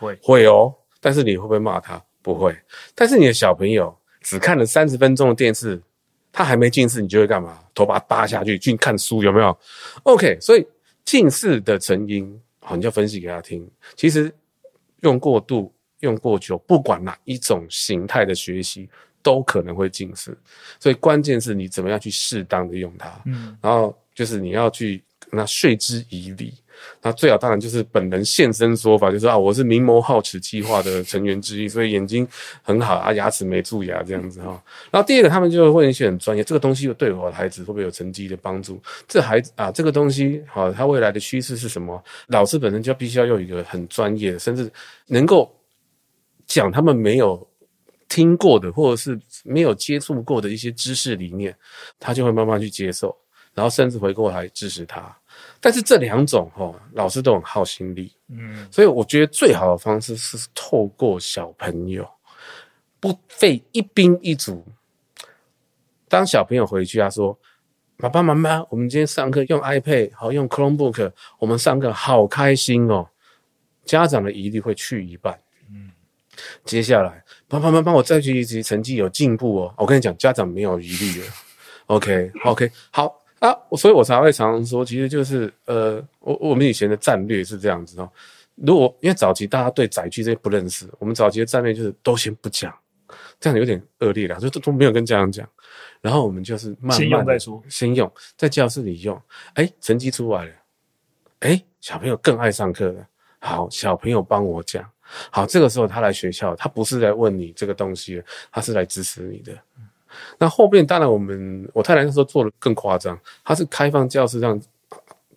会会哦，但是你会不会骂他？不会。但是你的小朋友只看了三十分钟的电视，他还没近视，你就会干嘛？头把他扒下去去看书，有没有？OK，所以近视的成因，好，你就分析给他听。其实用过度、用过久，不管哪一种形态的学习，都可能会近视。所以关键是你怎么样去适当的用它。嗯，然后就是你要去跟他说之以理。那最好当然就是本人现身说法，就是啊，我是明眸皓齿计划的成员之一，所以眼睛很好啊，牙齿没蛀牙这样子哈。然后第二个，他们就会问一些很专业，这个东西对我的孩子会不会有成绩的帮助？这孩子啊，这个东西好，他未来的趋势是什么？老师本身就必须要用一个很专业的，甚至能够讲他们没有听过的，或者是没有接触过的一些知识理念，他就会慢慢去接受，然后甚至回过来支持他。但是这两种哦，老师都很耗心力，嗯，所以我觉得最好的方式是透过小朋友，不费一兵一卒。当小朋友回去，他说：“爸爸妈妈，我们今天上课用 iPad，好用 Chromebook，我们上课好开心哦。”家长的疑虑会去一半，嗯。接下来，爸爸妈妈，我再去一级成绩有进步哦。我跟你讲，家长没有疑虑了。OK，OK，好。啊，所以我才会常常说，其实就是呃，我我们以前的战略是这样子哦。如果因为早期大家对载具这些不认识，我们早期的战略就是都先不讲，这样有点恶劣了，就都都没有跟家长讲。然后我们就是慢慢先用再说，先用在教室里用，哎，成绩出来了，哎，小朋友更爱上课了，好，小朋友帮我讲。好，这个时候他来学校，他不是来问你这个东西，他是来支持你的。那后面当然我们我太太那时候做的更夸张，她是开放教室让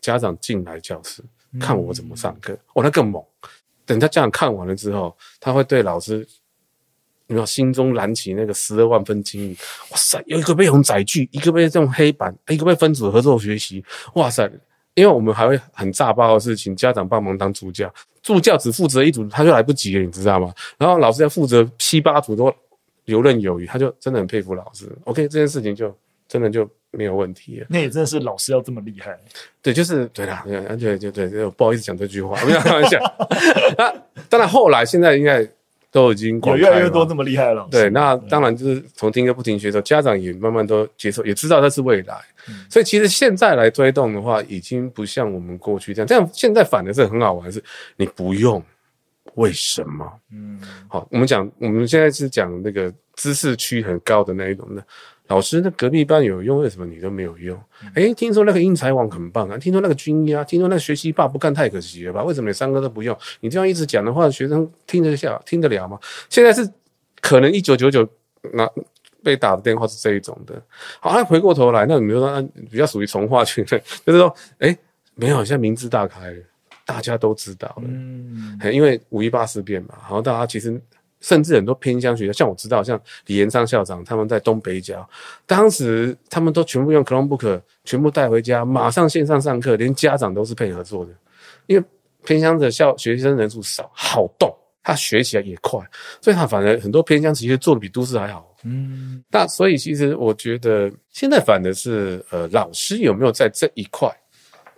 家长进来教室看我怎么上课，哦，那更猛。等他家长看完了之后，他会对老师，你知道心中燃起那个十二万分惊异？哇塞，有一个被用载具，一个被这种黑板，一个被分组合作学习，哇塞！因为我们还会很炸爆的是，请家长帮忙当助教，助教只负责一组，他就来不及了，你知道吗？然后老师要负责七八组都游刃有余，他就真的很佩服老师。OK，这件事情就真的就没有问题了。那也真的是老师要这么厉害？对，就是对啦，对对对对对，不好意思讲这句话，我没有开玩笑。那当然，后来现在应该。都已经有越来越多这么厉害了。对，那当然就是从听歌不停学的时候，家长也慢慢都接受，也知道这是未来。嗯、所以其实现在来推动的话，已经不像我们过去这样。这样现在反而是很好玩，是你不用为什么？嗯，好，我们讲我们现在是讲那个知识区很高的那一种的。老师，那隔壁班有用，为什么你都没有用？哎、欸，听说那个英才网很棒啊，听说那个军医啊，听说那个学习霸不干太可惜了吧？为什么你三个都不用？你这样一直讲的话，学生听得下听得了吗？现在是可能一九九九那被打的电话是这一种的。好，那回过头来，那你比如说比较属于从化群，就是说，哎、欸，没有，现在名字大开了，大家都知道了，嗯，因为五一八事变嘛，然后大家其实。甚至很多偏乡学校，像我知道，像李延昌校长他们在东北角，当时他们都全部用 Chromebook，全部带回家，马上线上上课，连家长都是配合做的。因为偏乡的校学生人数少，好动，他学起来也快，所以他反而很多偏乡其实做的比都市还好。嗯，那所以其实我觉得现在反的是呃，老师有没有在这一块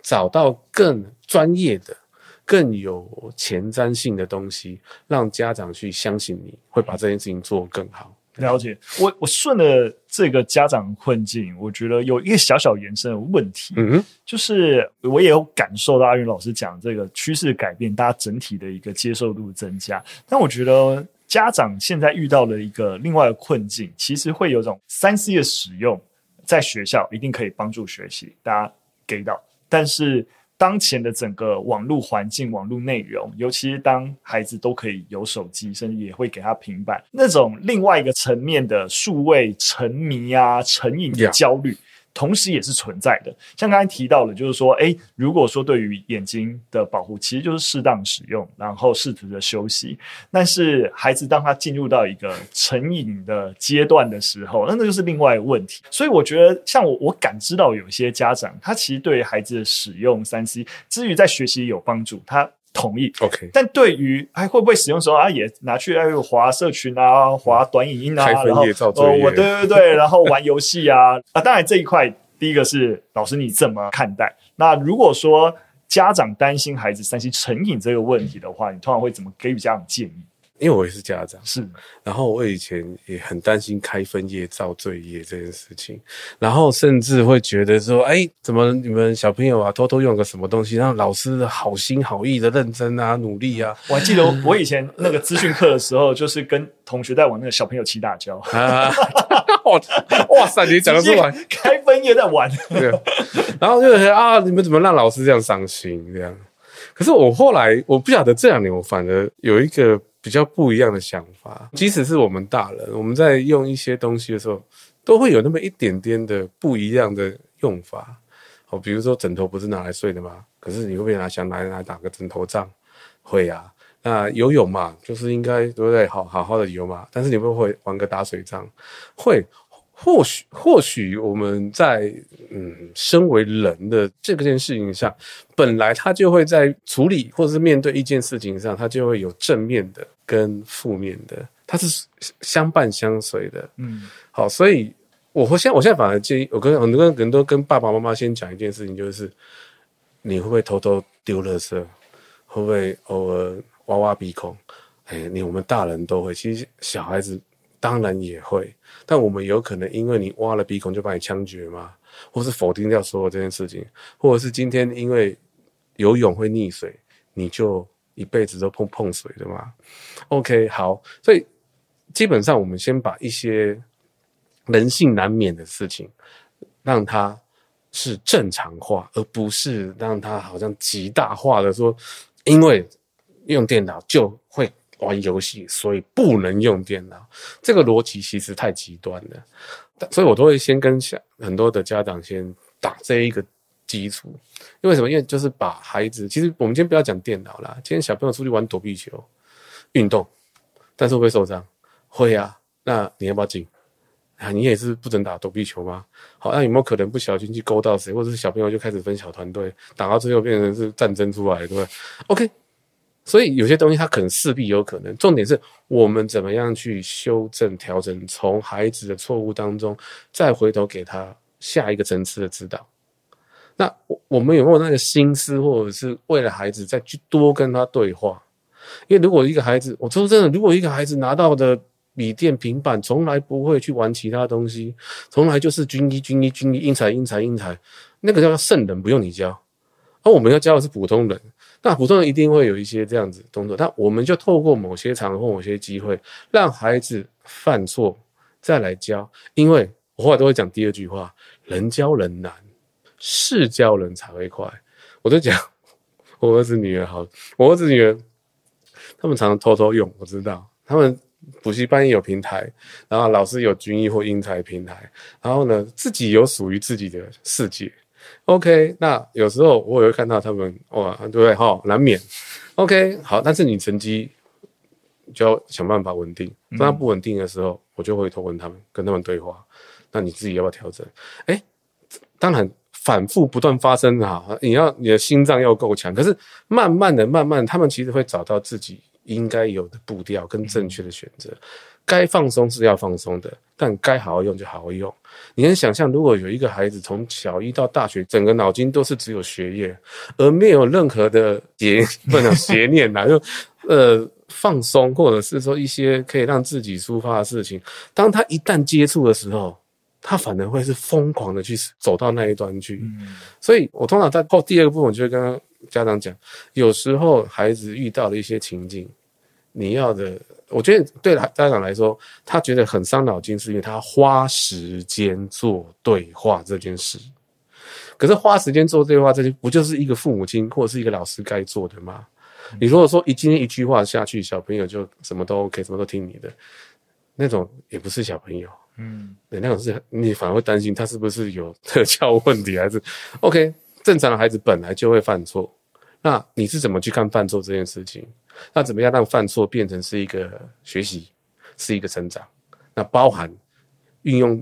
找到更专业的？更有前瞻性的东西，让家长去相信你会把这件事情做得更好。了解，我我顺了这个家长困境，我觉得有一个小小延伸的问题，嗯，就是我也有感受到阿云老师讲这个趋势改变，大家整体的一个接受度增加。但我觉得家长现在遇到了一个另外的困境，其实会有种三 C 的使用，在学校一定可以帮助学习，大家给到，但是。当前的整个网络环境、网络内容，尤其是当孩子都可以有手机，甚至也会给他平板，那种另外一个层面的数位沉迷啊、成瘾的焦虑。Yeah. 同时也是存在的，像刚才提到的，就是说，诶，如果说对于眼睛的保护，其实就是适当使用，然后适时的休息。但是孩子当他进入到一个成瘾的阶段的时候，那那就是另外一个问题。所以我觉得，像我，我感知到有些家长，他其实对孩子的使用三 C，至于在学习有帮助，他。同意，OK。但对于还会不会使用的时候啊，也拿去哎划社群啊，划短影音啊，然后哦，我对对对，然后玩游戏啊啊，当然这一块第一个是老师你怎么看待？那如果说家长担心孩子三 C 成瘾这个问题的话，你通常会怎么给予家长建议？因为我也是家长，是，然后我以前也很担心开分页造罪业这件事情，然后甚至会觉得说，哎，怎么你们小朋友啊，偷偷用个什么东西，让老师好心好意的认真啊，努力啊。我还记得我以前那个资讯课的时候，就是跟同学在玩那个小朋友齐打交啊，哇塞，你讲得出来，开分页在玩，对，然后就觉得啊，你们怎么让老师这样伤心这样？可是我后来我不晓得这两年我反而有一个。比较不一样的想法，即使是我们大人，我们在用一些东西的时候，都会有那么一点点的不一样的用法。哦，比如说枕头不是拿来睡的吗？可是你会不会拿想拿来打个枕头仗？会啊。那游泳嘛，就是应该对不对？好好好的游嘛。但是你会不会玩个打水仗？会。或许，或许我们在嗯，身为人的这个件事情上，本来他就会在处理或者是面对一件事情上，他就会有正面的跟负面的，它是相伴相随的。嗯，好，所以我会现在我现在反而建议，我跟很多人都跟爸爸妈妈先讲一件事情，就是你会不会偷偷丢垃圾？会不会偶尔挖挖鼻孔？哎，你我们大人都会，其实小孩子。当然也会，但我们有可能因为你挖了鼻孔就把你枪决吗？或是否定掉所有这件事情，或者是今天因为游泳会溺水，你就一辈子都碰碰水的吗？OK，好，所以基本上我们先把一些人性难免的事情，让它是正常化，而不是让它好像极大化的说，因为用电脑就玩游戏，所以不能用电脑。这个逻辑其实太极端了，所以我都会先跟很多的家长先打这一个基础。因为什么？因为就是把孩子，其实我们今天不要讲电脑啦，今天小朋友出去玩躲避球，运动，但是会不会受伤？会啊。那你要不要紧？啊，你也是不准打躲避球吗？好，那有没有可能不小心去勾到谁，或者是小朋友就开始分小团队，打到最后变成是战争出来，对不对？OK，所以有些东西它可能势必有可能。重点是我们怎么样去修正、调整，从孩子的错误当中再回头给他下一个层次的指导。那我我们有没有那个心思，或者是为了孩子再去多跟他对话？因为如果一个孩子，我说真的，如果一个孩子拿到的。笔电、平板从来不会去玩其他东西，从来就是军医、军医、军医，英才、英才、英才，那个叫圣人，不用你教。而、我们要教的是普通人，那普通人一定会有一些这样子动作，但我们就透过某些场合某些机会，让孩子犯错，再来教。因为我后来都会讲第二句话：人教人难，事教人才会快。我就讲我儿子女儿好，我儿子女儿他们常常偷偷用，我知道他们。补习班有平台，然后老师有军医或英才平台，然后呢，自己有属于自己的世界。OK，那有时候我也会看到他们，哇，对不对？哈、哦，难免。OK，好，但是你成绩就要想办法稳定。当他不稳定的时候，我就会投问他们，跟他们对话。那你自己要不要调整？哎，当然反复不断发生哈，你要你的心脏要够强。可是慢慢的、慢慢的，他们其实会找到自己。应该有的步调跟正确的选择，该放松是要放松的，但该好好用就好好用。你能想象，如果有一个孩子从小一到大学，整个脑筋都是只有学业，而没有任何的邪不能邪念呐，就呃放松，或者是说一些可以让自己抒发的事情，当他一旦接触的时候，他反而会是疯狂的去走到那一端去。所以我通常在后第二个部分，就会跟。家长讲，有时候孩子遇到了一些情境，你要的，我觉得对家长来说，他觉得很伤脑筋，是因为他花时间做对话这件事。可是花时间做对话，这些不就是一个父母亲或者是一个老师该做的吗？嗯、你如果说一今天一句话下去，小朋友就什么都 OK，什么都听你的，那种也不是小朋友，嗯，对，那种是你反而会担心他是不是有特教问题，还是 OK？正常的孩子本来就会犯错，那你是怎么去看犯错这件事情？那怎么样让犯错变成是一个学习，是一个成长？那包含运用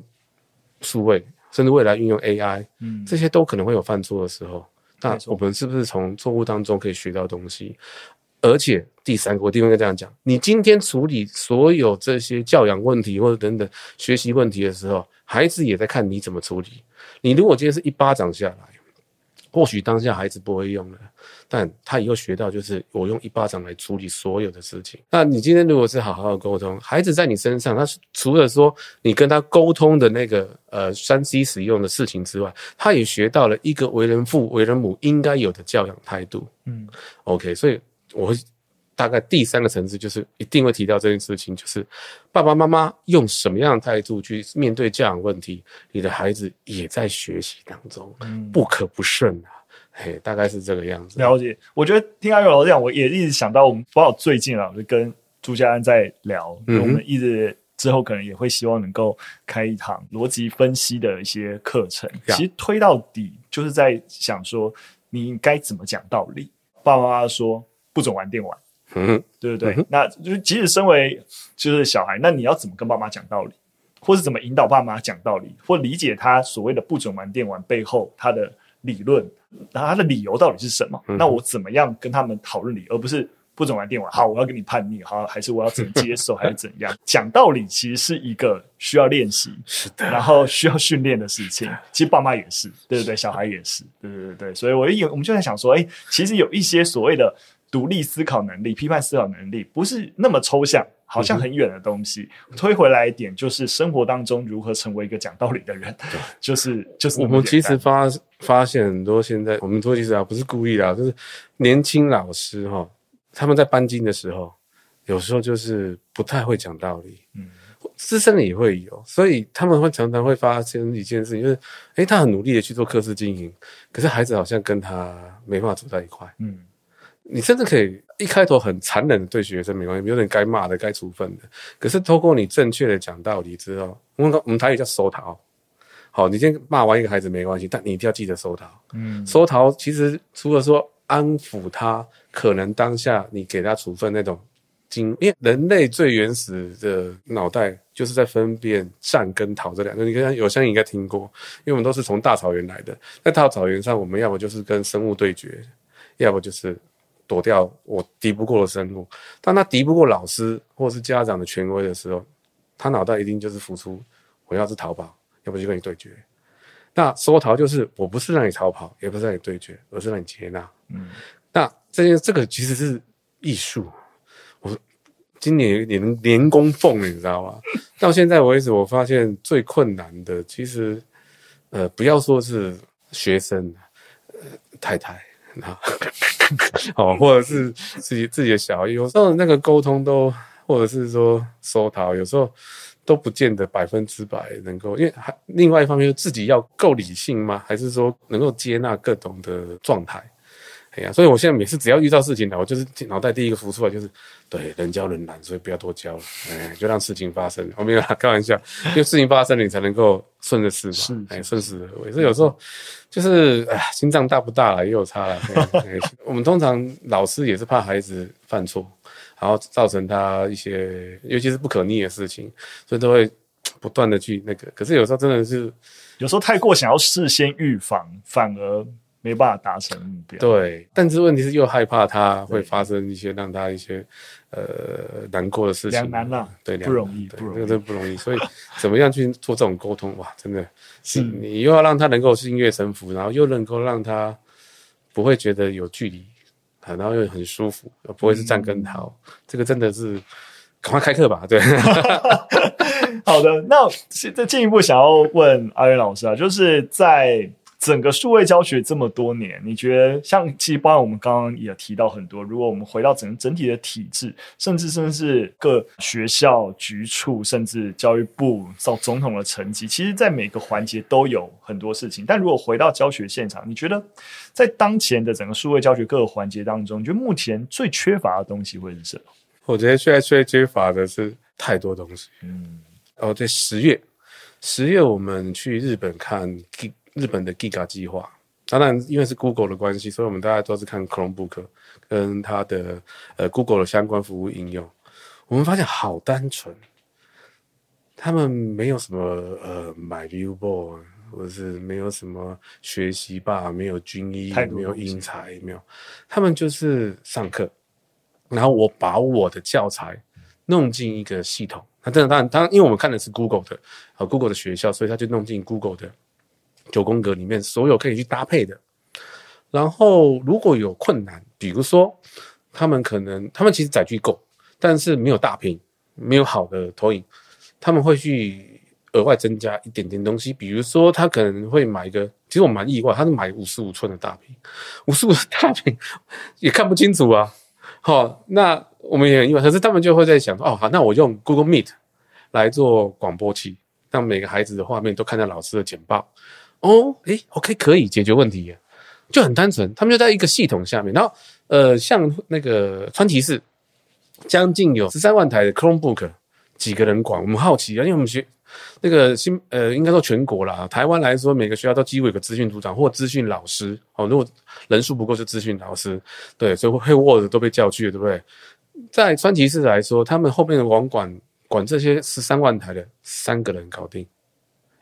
数位，甚至未来运用 AI，嗯，这些都可能会有犯错的时候。那我们是不是从错误当中可以学到东西？而且第三个，我地方应该这样讲：你今天处理所有这些教养问题或者等等学习问题的时候，孩子也在看你怎么处理。你如果今天是一巴掌下来。或许当下孩子不会用了，但他以后学到就是我用一巴掌来处理所有的事情。那你今天如果是好好的沟通，孩子在你身上，他除了说你跟他沟通的那个呃三 C 使用的事情之外，他也学到了一个为人父、为人母应该有的教养态度。嗯，OK，所以我会。大概第三个层次就是一定会提到这件事情，就是爸爸妈妈用什么样的态度去面对教养问题，你的孩子也在学习当中，不可不慎啊。嘿，大概是这个样子。了解，我觉得听阿佑老师讲，我也一直想到，我们包括最近啊，就跟朱家安在聊，嗯、我们一直之后可能也会希望能够开一堂逻辑分析的一些课程。其实推到底就是在想说，你应该怎么讲道理。爸爸妈妈说不准玩电玩。嗯，对不对？嗯、那就是即使身为就是小孩，那你要怎么跟爸妈讲道理，或是怎么引导爸妈讲道理，或理解他所谓的不准玩电玩背后他的理论，那他的理由到底是什么？嗯、那我怎么样跟他们讨论理，而不是不准玩电玩？好，我要跟你叛逆，好，还是我要怎么接受，还是怎样？讲道理其实是一个需要练习，是的，然后需要训练的事情。其实爸妈也是，对对对？小孩也是，对对对对。所以我有我们就在想说，哎，其实有一些所谓的。独立思考能力、批判思考能力不是那么抽象，好像很远的东西。嗯、推回来一点，就是生活当中如何成为一个讲道理的人。对，就 是就是。我们其实发发现很多现在，我们说其实啊不是故意的、啊，就是年轻老师哈，他们在班经的时候，有时候就是不太会讲道理。嗯，资深的也会有，所以他们会常常会发生一件事情，就是诶，他很努力的去做课室经营，可是孩子好像跟他没办法走在一块。嗯。你甚至可以一开头很残忍的对学生没关系，有点该骂的、该处分的。可是透过你正确的讲道理之后，我们我们台语叫收桃。好，你先骂完一个孩子没关系，但你一定要记得收桃。嗯，收桃其实除了说安抚他，可能当下你给他处分那种经。因为人类最原始的脑袋就是在分辨善跟逃这两个，你看有些人应该听过，因为我们都是从大草原来的，在大草原上，我们要么就是跟生物对决，要么就是躲掉我敌不过的生物。当他敌不过老师或是家长的权威的时候，他脑袋一定就是浮出我要是逃跑，要不就跟你对决。那说逃就是我不是让你逃跑，也不是让你对决，而是让你接纳。嗯，那这件这个其实是艺术。我今年连连供奉，你知道吗？到现在为止，我发现最困难的，其实，呃，不要说是学生，呃，太太，啊，哦，或者是自己自己的小孩，有时候那个沟通都，或者是说收逃，有时候都不见得百分之百能够，因为还另外一方面，自己要够理性吗？还是说能够接纳各种的状态？哎呀，所以我现在每次只要遇到事情呢，我就是脑袋第一个浮出来就是，对，人教人难，所以不要多教了，哎，就让事情发生。我没有开玩笑，因为事情发生了，你才能够顺着事嘛，是，哎，顺势而为。所以有时候就是，哎，心脏大不大了也有差了。我们通常老师也是怕孩子犯错，然后造成他一些，尤其是不可逆的事情，所以都会 不断的去那个。可是有时候真的是，有时候太过想要事先预防，反而。没办法达成目标。对，但是问题是又害怕他会发生一些让他一些呃难过的事情。两难了，对，不容易，不容易，这个真不容易。所以怎么样去做这种沟通？哇，真的是你又要让他能够心悦诚服，然后又能够让他不会觉得有距离，然后又很舒服，不会是站跟逃。嗯、这个真的是赶快开课吧？对。好的，那现在进一步想要问阿元老师啊，就是在。整个数位教学这么多年，你觉得像其实包括我们刚刚也提到很多，如果我们回到整整体的体制，甚至甚至是各学校局处，甚至教育部到总统的层级，其实在每个环节都有很多事情。但如果回到教学现场，你觉得在当前的整个数位教学各个环节当中，你觉得目前最缺乏的东西会是什么？我觉得现在最缺乏的是太多东西。嗯，哦，在十月，十月我们去日本看。日本的 Giga 计划，当然因为是 Google 的关系，所以我们大家都是看 Chromebook 跟它的呃 Google 的相关服务应用。我们发现好单纯，他们没有什么呃买 Viewboard，或者是没有什么学习吧，没有军医，没有英才，没有，他们就是上课，然后我把我的教材弄进一个系统。那当然，当然，当然，因为我们看的是 Google 的呃 Google 的学校，所以他就弄进 Google 的。九宫格里面所有可以去搭配的，然后如果有困难，比如说他们可能他们其实载具够，但是没有大屏，没有好的投影，他们会去额外增加一点点东西，比如说他可能会买一个，其实我蛮意外，他是买五十五寸的大屏，五十五的大屏也看不清楚啊。好，那我们也很意外，可是他们就会在想说，哦，好，那我用 Google Meet 来做广播器，让每个孩子的画面都看到老师的简报。哦，诶，OK，可以解决问题，就很单纯。他们就在一个系统下面，然后，呃，像那个川崎市，将近有十三万台的 Chromebook，几个人管？我们好奇啊，因为我们学那个新，呃，应该说全国啦，台湾来说，每个学校都几乎有个资讯组长或资讯老师。哦，如果人数不够，就资讯老师。对，所以会 Word 都被叫去，对不对？在川崎市来说，他们后面的网管管这些十三万台的三个人搞定。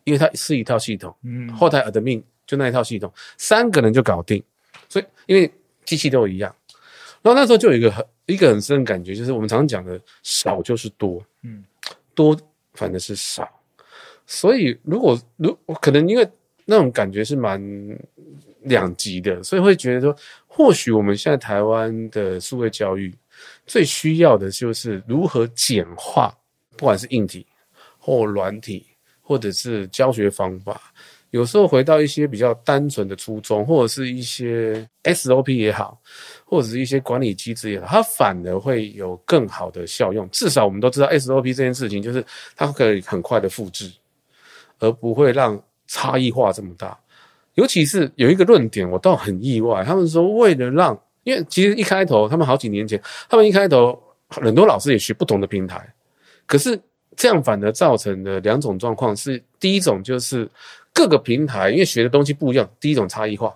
因为它是一套系统，嗯，后台 admin 就那一套系统，三个人就搞定，所以因为机器都一样，然后那时候就有一个很一个很深的感觉，就是我们常常讲的少就是多，嗯，多反正是少，所以如果如可能因为那种感觉是蛮两极的，所以会觉得说，或许我们现在台湾的数位教育最需要的就是如何简化，不管是硬体或软体。或者是教学方法，有时候回到一些比较单纯的初衷，或者是一些 SOP 也好，或者是一些管理机制也好，它反而会有更好的效用。至少我们都知道 SOP 这件事情，就是它可以很快的复制，而不会让差异化这么大。尤其是有一个论点，我倒很意外，他们说为了让因为其实一开头他们好几年前，他们一开头很多老师也学不同的平台，可是这样反而造成的两种状况是：第一种就是各个平台因为学的东西不一样，第一种差异化；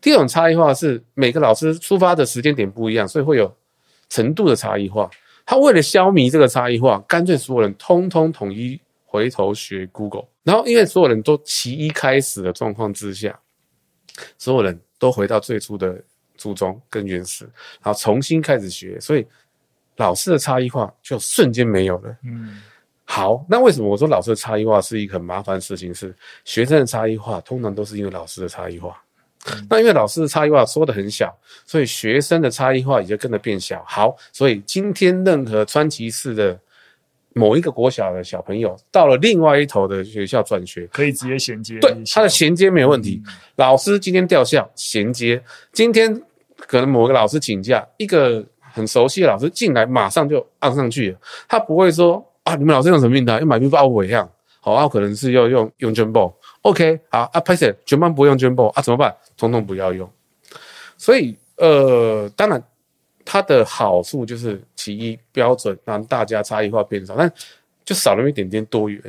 第二种差异化是每个老师出发的时间点不一样，所以会有程度的差异化。他为了消弭这个差异化，干脆所有人通通统一回头学 Google，然后因为所有人都其一开始的状况之下，所有人都回到最初的初衷跟原始，然后重新开始学，所以老师的差异化就瞬间没有了。嗯，好，那为什么我说老师的差异化是一个很麻烦的事情？是学生的差异化通常都是因为老师的差异化。那因为老师的差异化说的很小，所以学生的差异化也就跟着变小。好，所以今天任何川崎市的某一个国小的小朋友到了另外一头的学校转学，可以直接衔接。对，他的衔接没有问题。嗯、老师今天调校衔接，今天可能某个老师请假，一个很熟悉的老师进来，马上就按上去了。他不会说啊，你们老师用什么平台？要买不包我一样。好，啊，可能是要用用 Jumbo。OK，好啊，拍摄全班不用 Jumbo 啊，怎么办？统统不要用。所以，呃，当然，它的好处就是其一标准，让大家差异化变少，但就少了一点点多元，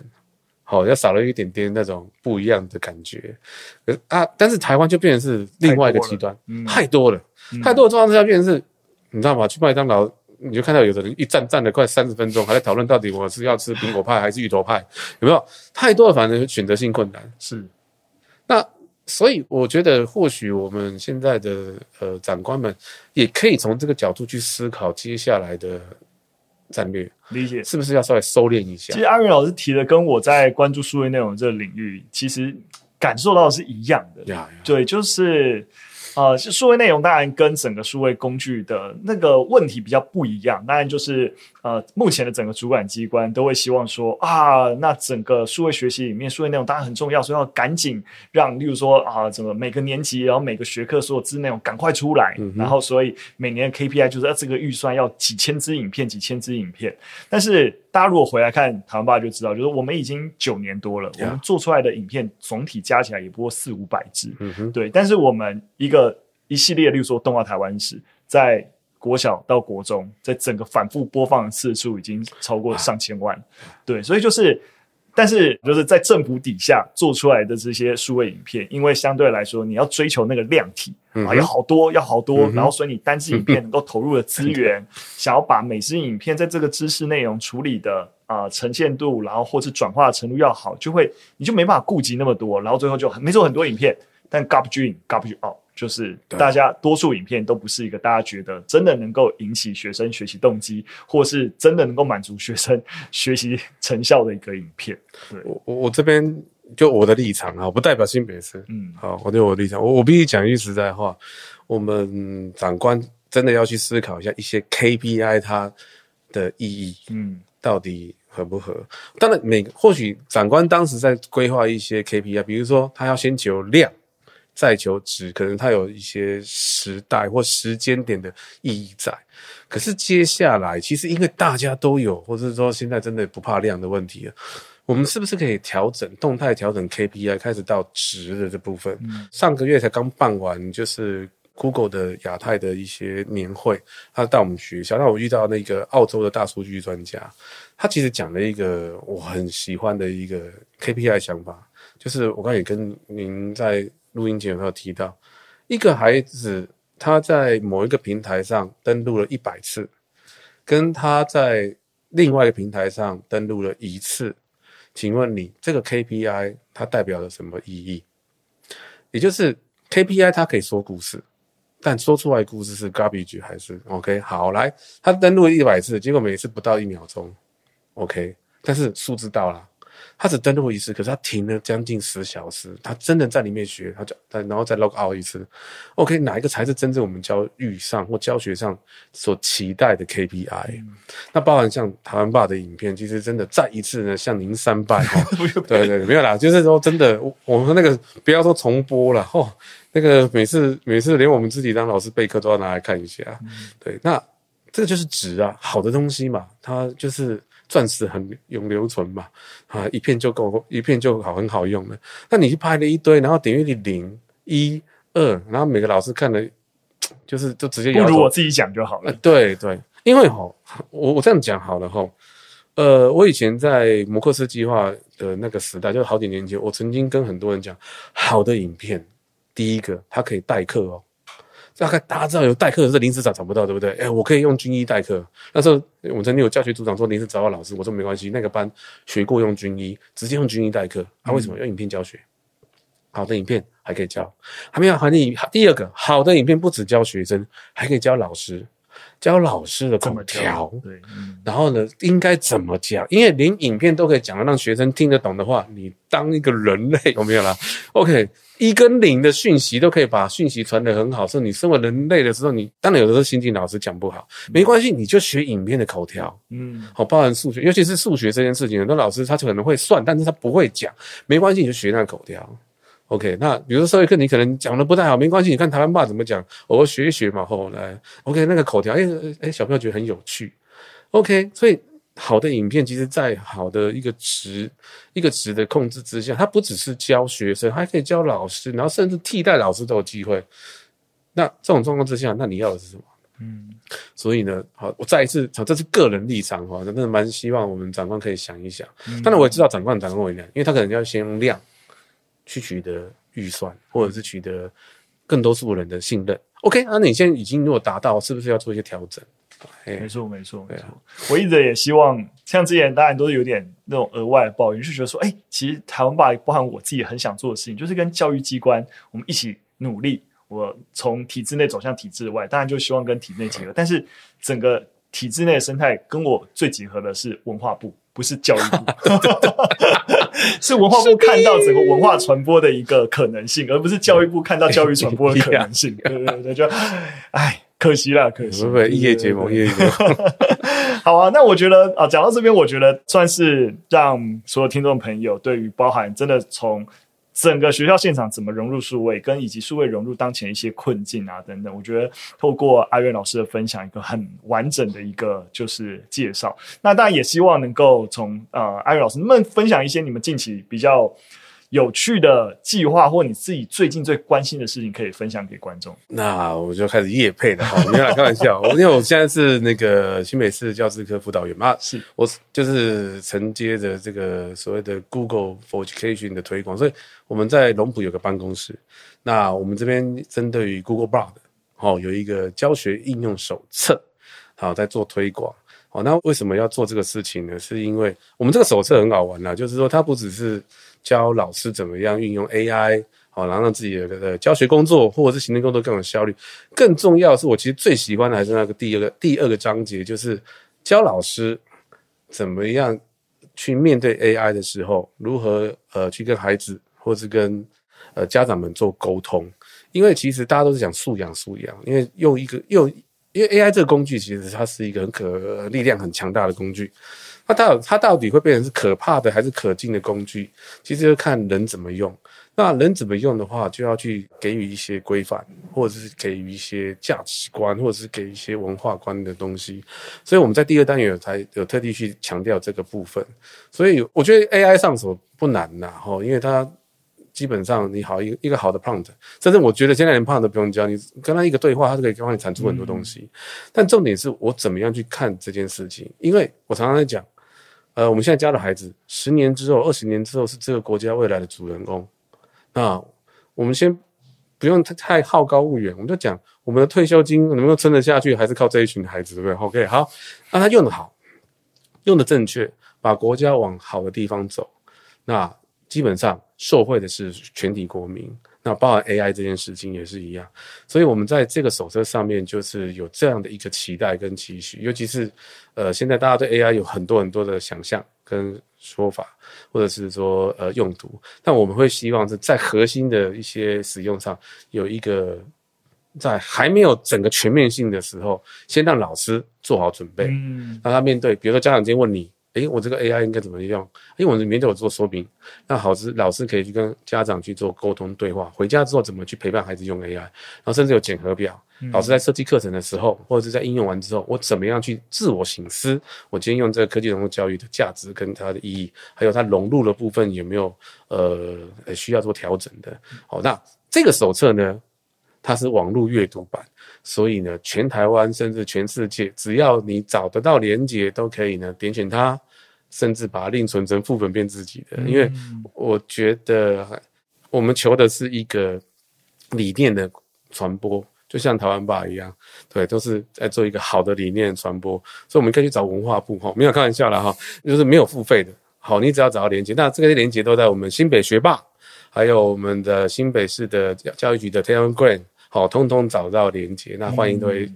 好，要少了一点点那种不一样的感觉。啊，但是台湾就变成是另外一个极端，太多了，嗯、太多的状况之下变成是，你知道吗？去麦当劳。你就看到有的人一站站了快三十分钟，还在讨论到底我是要吃苹果派还是芋头派，有没有？太多的反正选择性困难。是，那所以我觉得或许我们现在的呃长官们也可以从这个角度去思考接下来的战略，理解是不是要稍微收敛一下？其实阿元老师提的跟我在关注数位内容这个领域，其实感受到的是一样的。呀呀对，就是。呃，是数位内容当然跟整个数位工具的那个问题比较不一样。当然就是呃，目前的整个主管机关都会希望说啊，那整个数位学习里面，数位内容当然很重要，所以要赶紧让，例如说啊，怎么每个年级，然后每个学科所有知识内容赶快出来，嗯、然后所以每年的 KPI 就是要这个预算要几千支影片，几千支影片。但是大家如果回来看台湾爸就知道，就是我们已经九年多了.我们做出来的影片总体加起来也不过四五百支，对。但是我们一个。一系列，例如说《动画台湾史》，在国小到国中，在整个反复播放的次数已经超过上千万。对，所以就是，但是就是在政府底下做出来的这些数位影片，因为相对来说，你要追求那个量体啊，有好多，要好多，然后所以你单支影片能够投入的资源，想要把每支影片在这个知识内容处理的啊、呃、呈现度，然后或是转化的程度要好，就会你就没办法顾及那么多，然后最后就没做很多影片，但 garbage in garbage out。就是大家多数影片都不是一个大家觉得真的能够引起学生学习动机，或是真的能够满足学生 学习成效的一个影片。对，我我我这边就我的立场啊，不代表新北市。嗯，好，我对我的立场，我我必须讲一句实在话，我们长官真的要去思考一下一些 KPI 它的意义，嗯，到底合不合？当然，每个或许长官当时在规划一些 KPI，比如说他要先求量。再求值，可能它有一些时代或时间点的意义在。可是接下来，其实因为大家都有，或者说现在真的不怕量的问题了，我们是不是可以调整动态调整 KPI，开始到值的这部分？上个月才刚办完，就是 Google 的亚太的一些年会，他到我们学校，让我遇到那个澳洲的大数据专家，他其实讲了一个我很喜欢的一个 KPI 想法，就是我刚才也跟您在。录音前有没有提到，一个孩子他在某一个平台上登录了一百次，跟他在另外一个平台上登录了一次，请问你这个 KPI 它代表了什么意义？也就是 KPI 它可以说故事，但说出来故事是 garbage 还是 OK？好，来，他登录了一百次，结果每次不到一秒钟，OK，但是数字到了。他只登录过一次，可是他停了将近十小时，他真的在里面学，他就然后再 log out 一次。OK，哪一个才是真正我们教育上或教学上所期待的 KPI？、嗯、那包含像台湾爸的影片，其实真的再一次呢向您三拜 哈。对，对对，没有啦，就是说真的，我们那个不要说重播了哦，那个每次每次连我们自己当老师备课都要拿来看一下。嗯、对，那这个就是值啊，好的东西嘛，它就是。钻石很永留存嘛，啊，一片就够，一片就好，很好用了。那你去拍了一堆，然后点阅率零、一、二，然后每个老师看了 就是就直接不如我自己讲就好了。呃、对对，因为哈，我我这样讲好了哈。呃，我以前在摩克斯计划的那个时代，就是好几年前，我曾经跟很多人讲，好的影片，第一个它可以代课哦。大概大家知道有代课是临时找找不到，对不对？哎，我可以用军医代课。那时候我曾经有教学组长说临时找到老师，我说没关系，那个班学过用军医，直接用军医代课。他、啊、为什么用影片教学？好的影片还可以教，还没有还你第二个好的影片不止教学生，还可以教老师。教老师的口条，对，嗯、然后呢，应该怎么讲？因为连影片都可以讲的让学生听得懂的话，你当一个人类有没有啦？OK，一跟零的讯息都可以把讯息传得很好。说你身为人类的时候，你当然有的时候心情老师讲不好，没关系，你就学影片的口条，嗯，好，包含数学，尤其是数学这件事情，很多老师他可能会算，但是他不会讲，没关系，你就学那个口条。OK，那比如说社会课你可能讲的不太好，没关系，你看台湾爸怎么讲，我学一学嘛。后来，OK，那个口条，哎、欸、哎，小朋友觉得很有趣。OK，所以好的影片，其实在好的一个值一个值的控制之下，它不只是教学生，还可以教老师，然后甚至替代老师都有机会。那这种状况之下，那你要的是什么？嗯，所以呢，好，我再一次，这是个人立场哈，真的蛮希望我们长官可以想一想。当然，我也知道长官长官为难，因为他可能要先用量。去取得预算，或者是取得更多数人的信任。OK，啊，那你现在已经如果达到，是不是要做一些调整？没错，没错，没错。我一直也希望，像之前当然都是有点那种额外的抱怨，就觉得说，哎，其实台湾吧，包含我自己很想做的事情，就是跟教育机关我们一起努力。我从体制内走向体制外，当然就希望跟体制内结合。但是整个体制内的生态，跟我最结合的是文化部。不是教育部，是文化部看到整个文化传播的一个可能性，而不是教育部看到教育传播的可能性。对对对，就，哎，可惜了，可惜。不不，异业结盟，异业结盟。好啊，那我觉得啊，讲到这边，我觉得算是让所有听众朋友对于包含真的从。整个学校现场怎么融入数位，跟以及数位融入当前一些困境啊等等，我觉得透过阿元老师的分享，一个很完整的一个就是介绍。那当然也希望能够从呃阿元老师能不能分享一些你们近期比较。有趣的计划，或你自己最近最关心的事情，可以分享给观众。那我就开始夜配了哈，没有啦，开玩笑。我因为我现在是那个新北市教资科辅导员嘛，是我就是承接着这个所谓的 Google for Education 的推广，所以我们在龙浦有个办公室。那我们这边针对于 Google Bard 哦，有一个教学应用手册，好在做推广。好，那为什么要做这个事情呢？是因为我们这个手册很好玩啦，就是说它不只是。教老师怎么样运用 AI，好，然后让自己的呃教学工作或者是行政工作更有效率。更重要是，我其实最喜欢的还是那个第二个第二个章节，就是教老师怎么样去面对 AI 的时候，如何呃去跟孩子或是跟呃家长们做沟通。因为其实大家都是讲素养素养，因为用一个用因为 AI 这个工具，其实它是一个很可力量很强大的工具。它到它到底会变成是可怕的还是可敬的工具？其实就看人怎么用。那人怎么用的话，就要去给予一些规范，或者是给予一些价值观，或者是给一些文化观的东西。所以我们在第二单元有才有特地去强调这个部分。所以我觉得 AI 上手不难呐，哈，因为它基本上你好一个一个好的 prompt，甚至我觉得现在连 prompt 都不用教，你跟他一个对话，他就可以帮你产出很多东西。嗯、但重点是我怎么样去看这件事情？因为我常常在讲。呃，我们现在教的孩子，十年之后、二十年之后是这个国家未来的主人公。那我们先不用太太好高骛远，我们就讲我们的退休金能不能撑得下去，还是靠这一群孩子，对不对？OK，好，那他用得好，用得正确，把国家往好的地方走，那基本上受惠的是全体国民。那包含 AI 这件事情也是一样，所以我们在这个手册上面就是有这样的一个期待跟期许，尤其是呃，现在大家对 AI 有很多很多的想象跟说法，或者是说呃用途，但我们会希望是在核心的一些使用上有一个在还没有整个全面性的时候，先让老师做好准备，嗯，让他面对，比如说家长今天问你。诶，我这个 AI 应该怎么用？因为我里面都有做说明，那好师老师可以去跟家长去做沟通对话。回家之后怎么去陪伴孩子用 AI？然后甚至有检核表，老师在设计课程的时候，或者是在应用完之后，我怎么样去自我省思？我今天用这个科技融入教育的价值跟它的意义，还有它融入的部分有没有呃需要做调整的？好，那这个手册呢，它是网络阅读版，所以呢，全台湾甚至全世界，只要你找得到连接，都可以呢点选它，甚至把它另存成副本变自己的。因为我觉得我们求的是一个理念的传播，就像台湾吧一样，对，都是在做一个好的理念传播，所以我们可以去找文化部哈，没有开玩笑啦哈，就是没有付费的，好，你只要找到连接，那这个连接都在我们新北学霸，还有我们的新北市的教育局的 Telegram。好，通通找到连接，那欢迎各位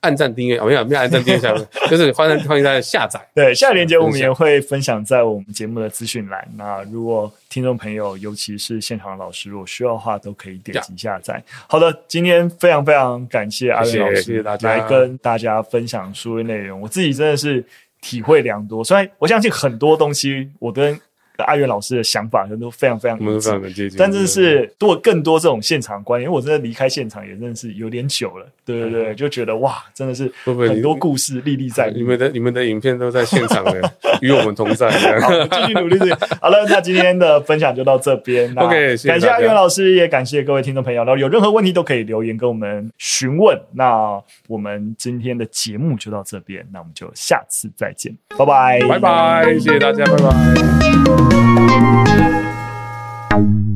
按赞订阅，哦，没有没有按赞订阅下，就是欢迎欢迎大家下载。对，下连接我们也会分享在我们节目的资讯栏。那如果听众朋友，尤其是现场的老师，如果需要的话，都可以点击下载。好的，今天非常非常感谢阿元老师，来跟大家分享书的内容。我自己真的是体会良多，虽然我相信很多东西我跟。阿元老师的想法都非常非常一致，但是是多更多这种现场观念，因为我真的离开现场也真的是有点久了，对对对，就觉得哇，真的是很多故事历历在目。你们的你们的影片都在现场的，与我们同在。好，继续努力。好了，那今天的分享就到这边。OK，感谢阿元老师，也感谢各位听众朋友。然后有任何问题都可以留言跟我们询问。那我们今天的节目就到这边，那我们就下次再见，拜拜，拜拜，谢谢大家，拜拜。Thank you.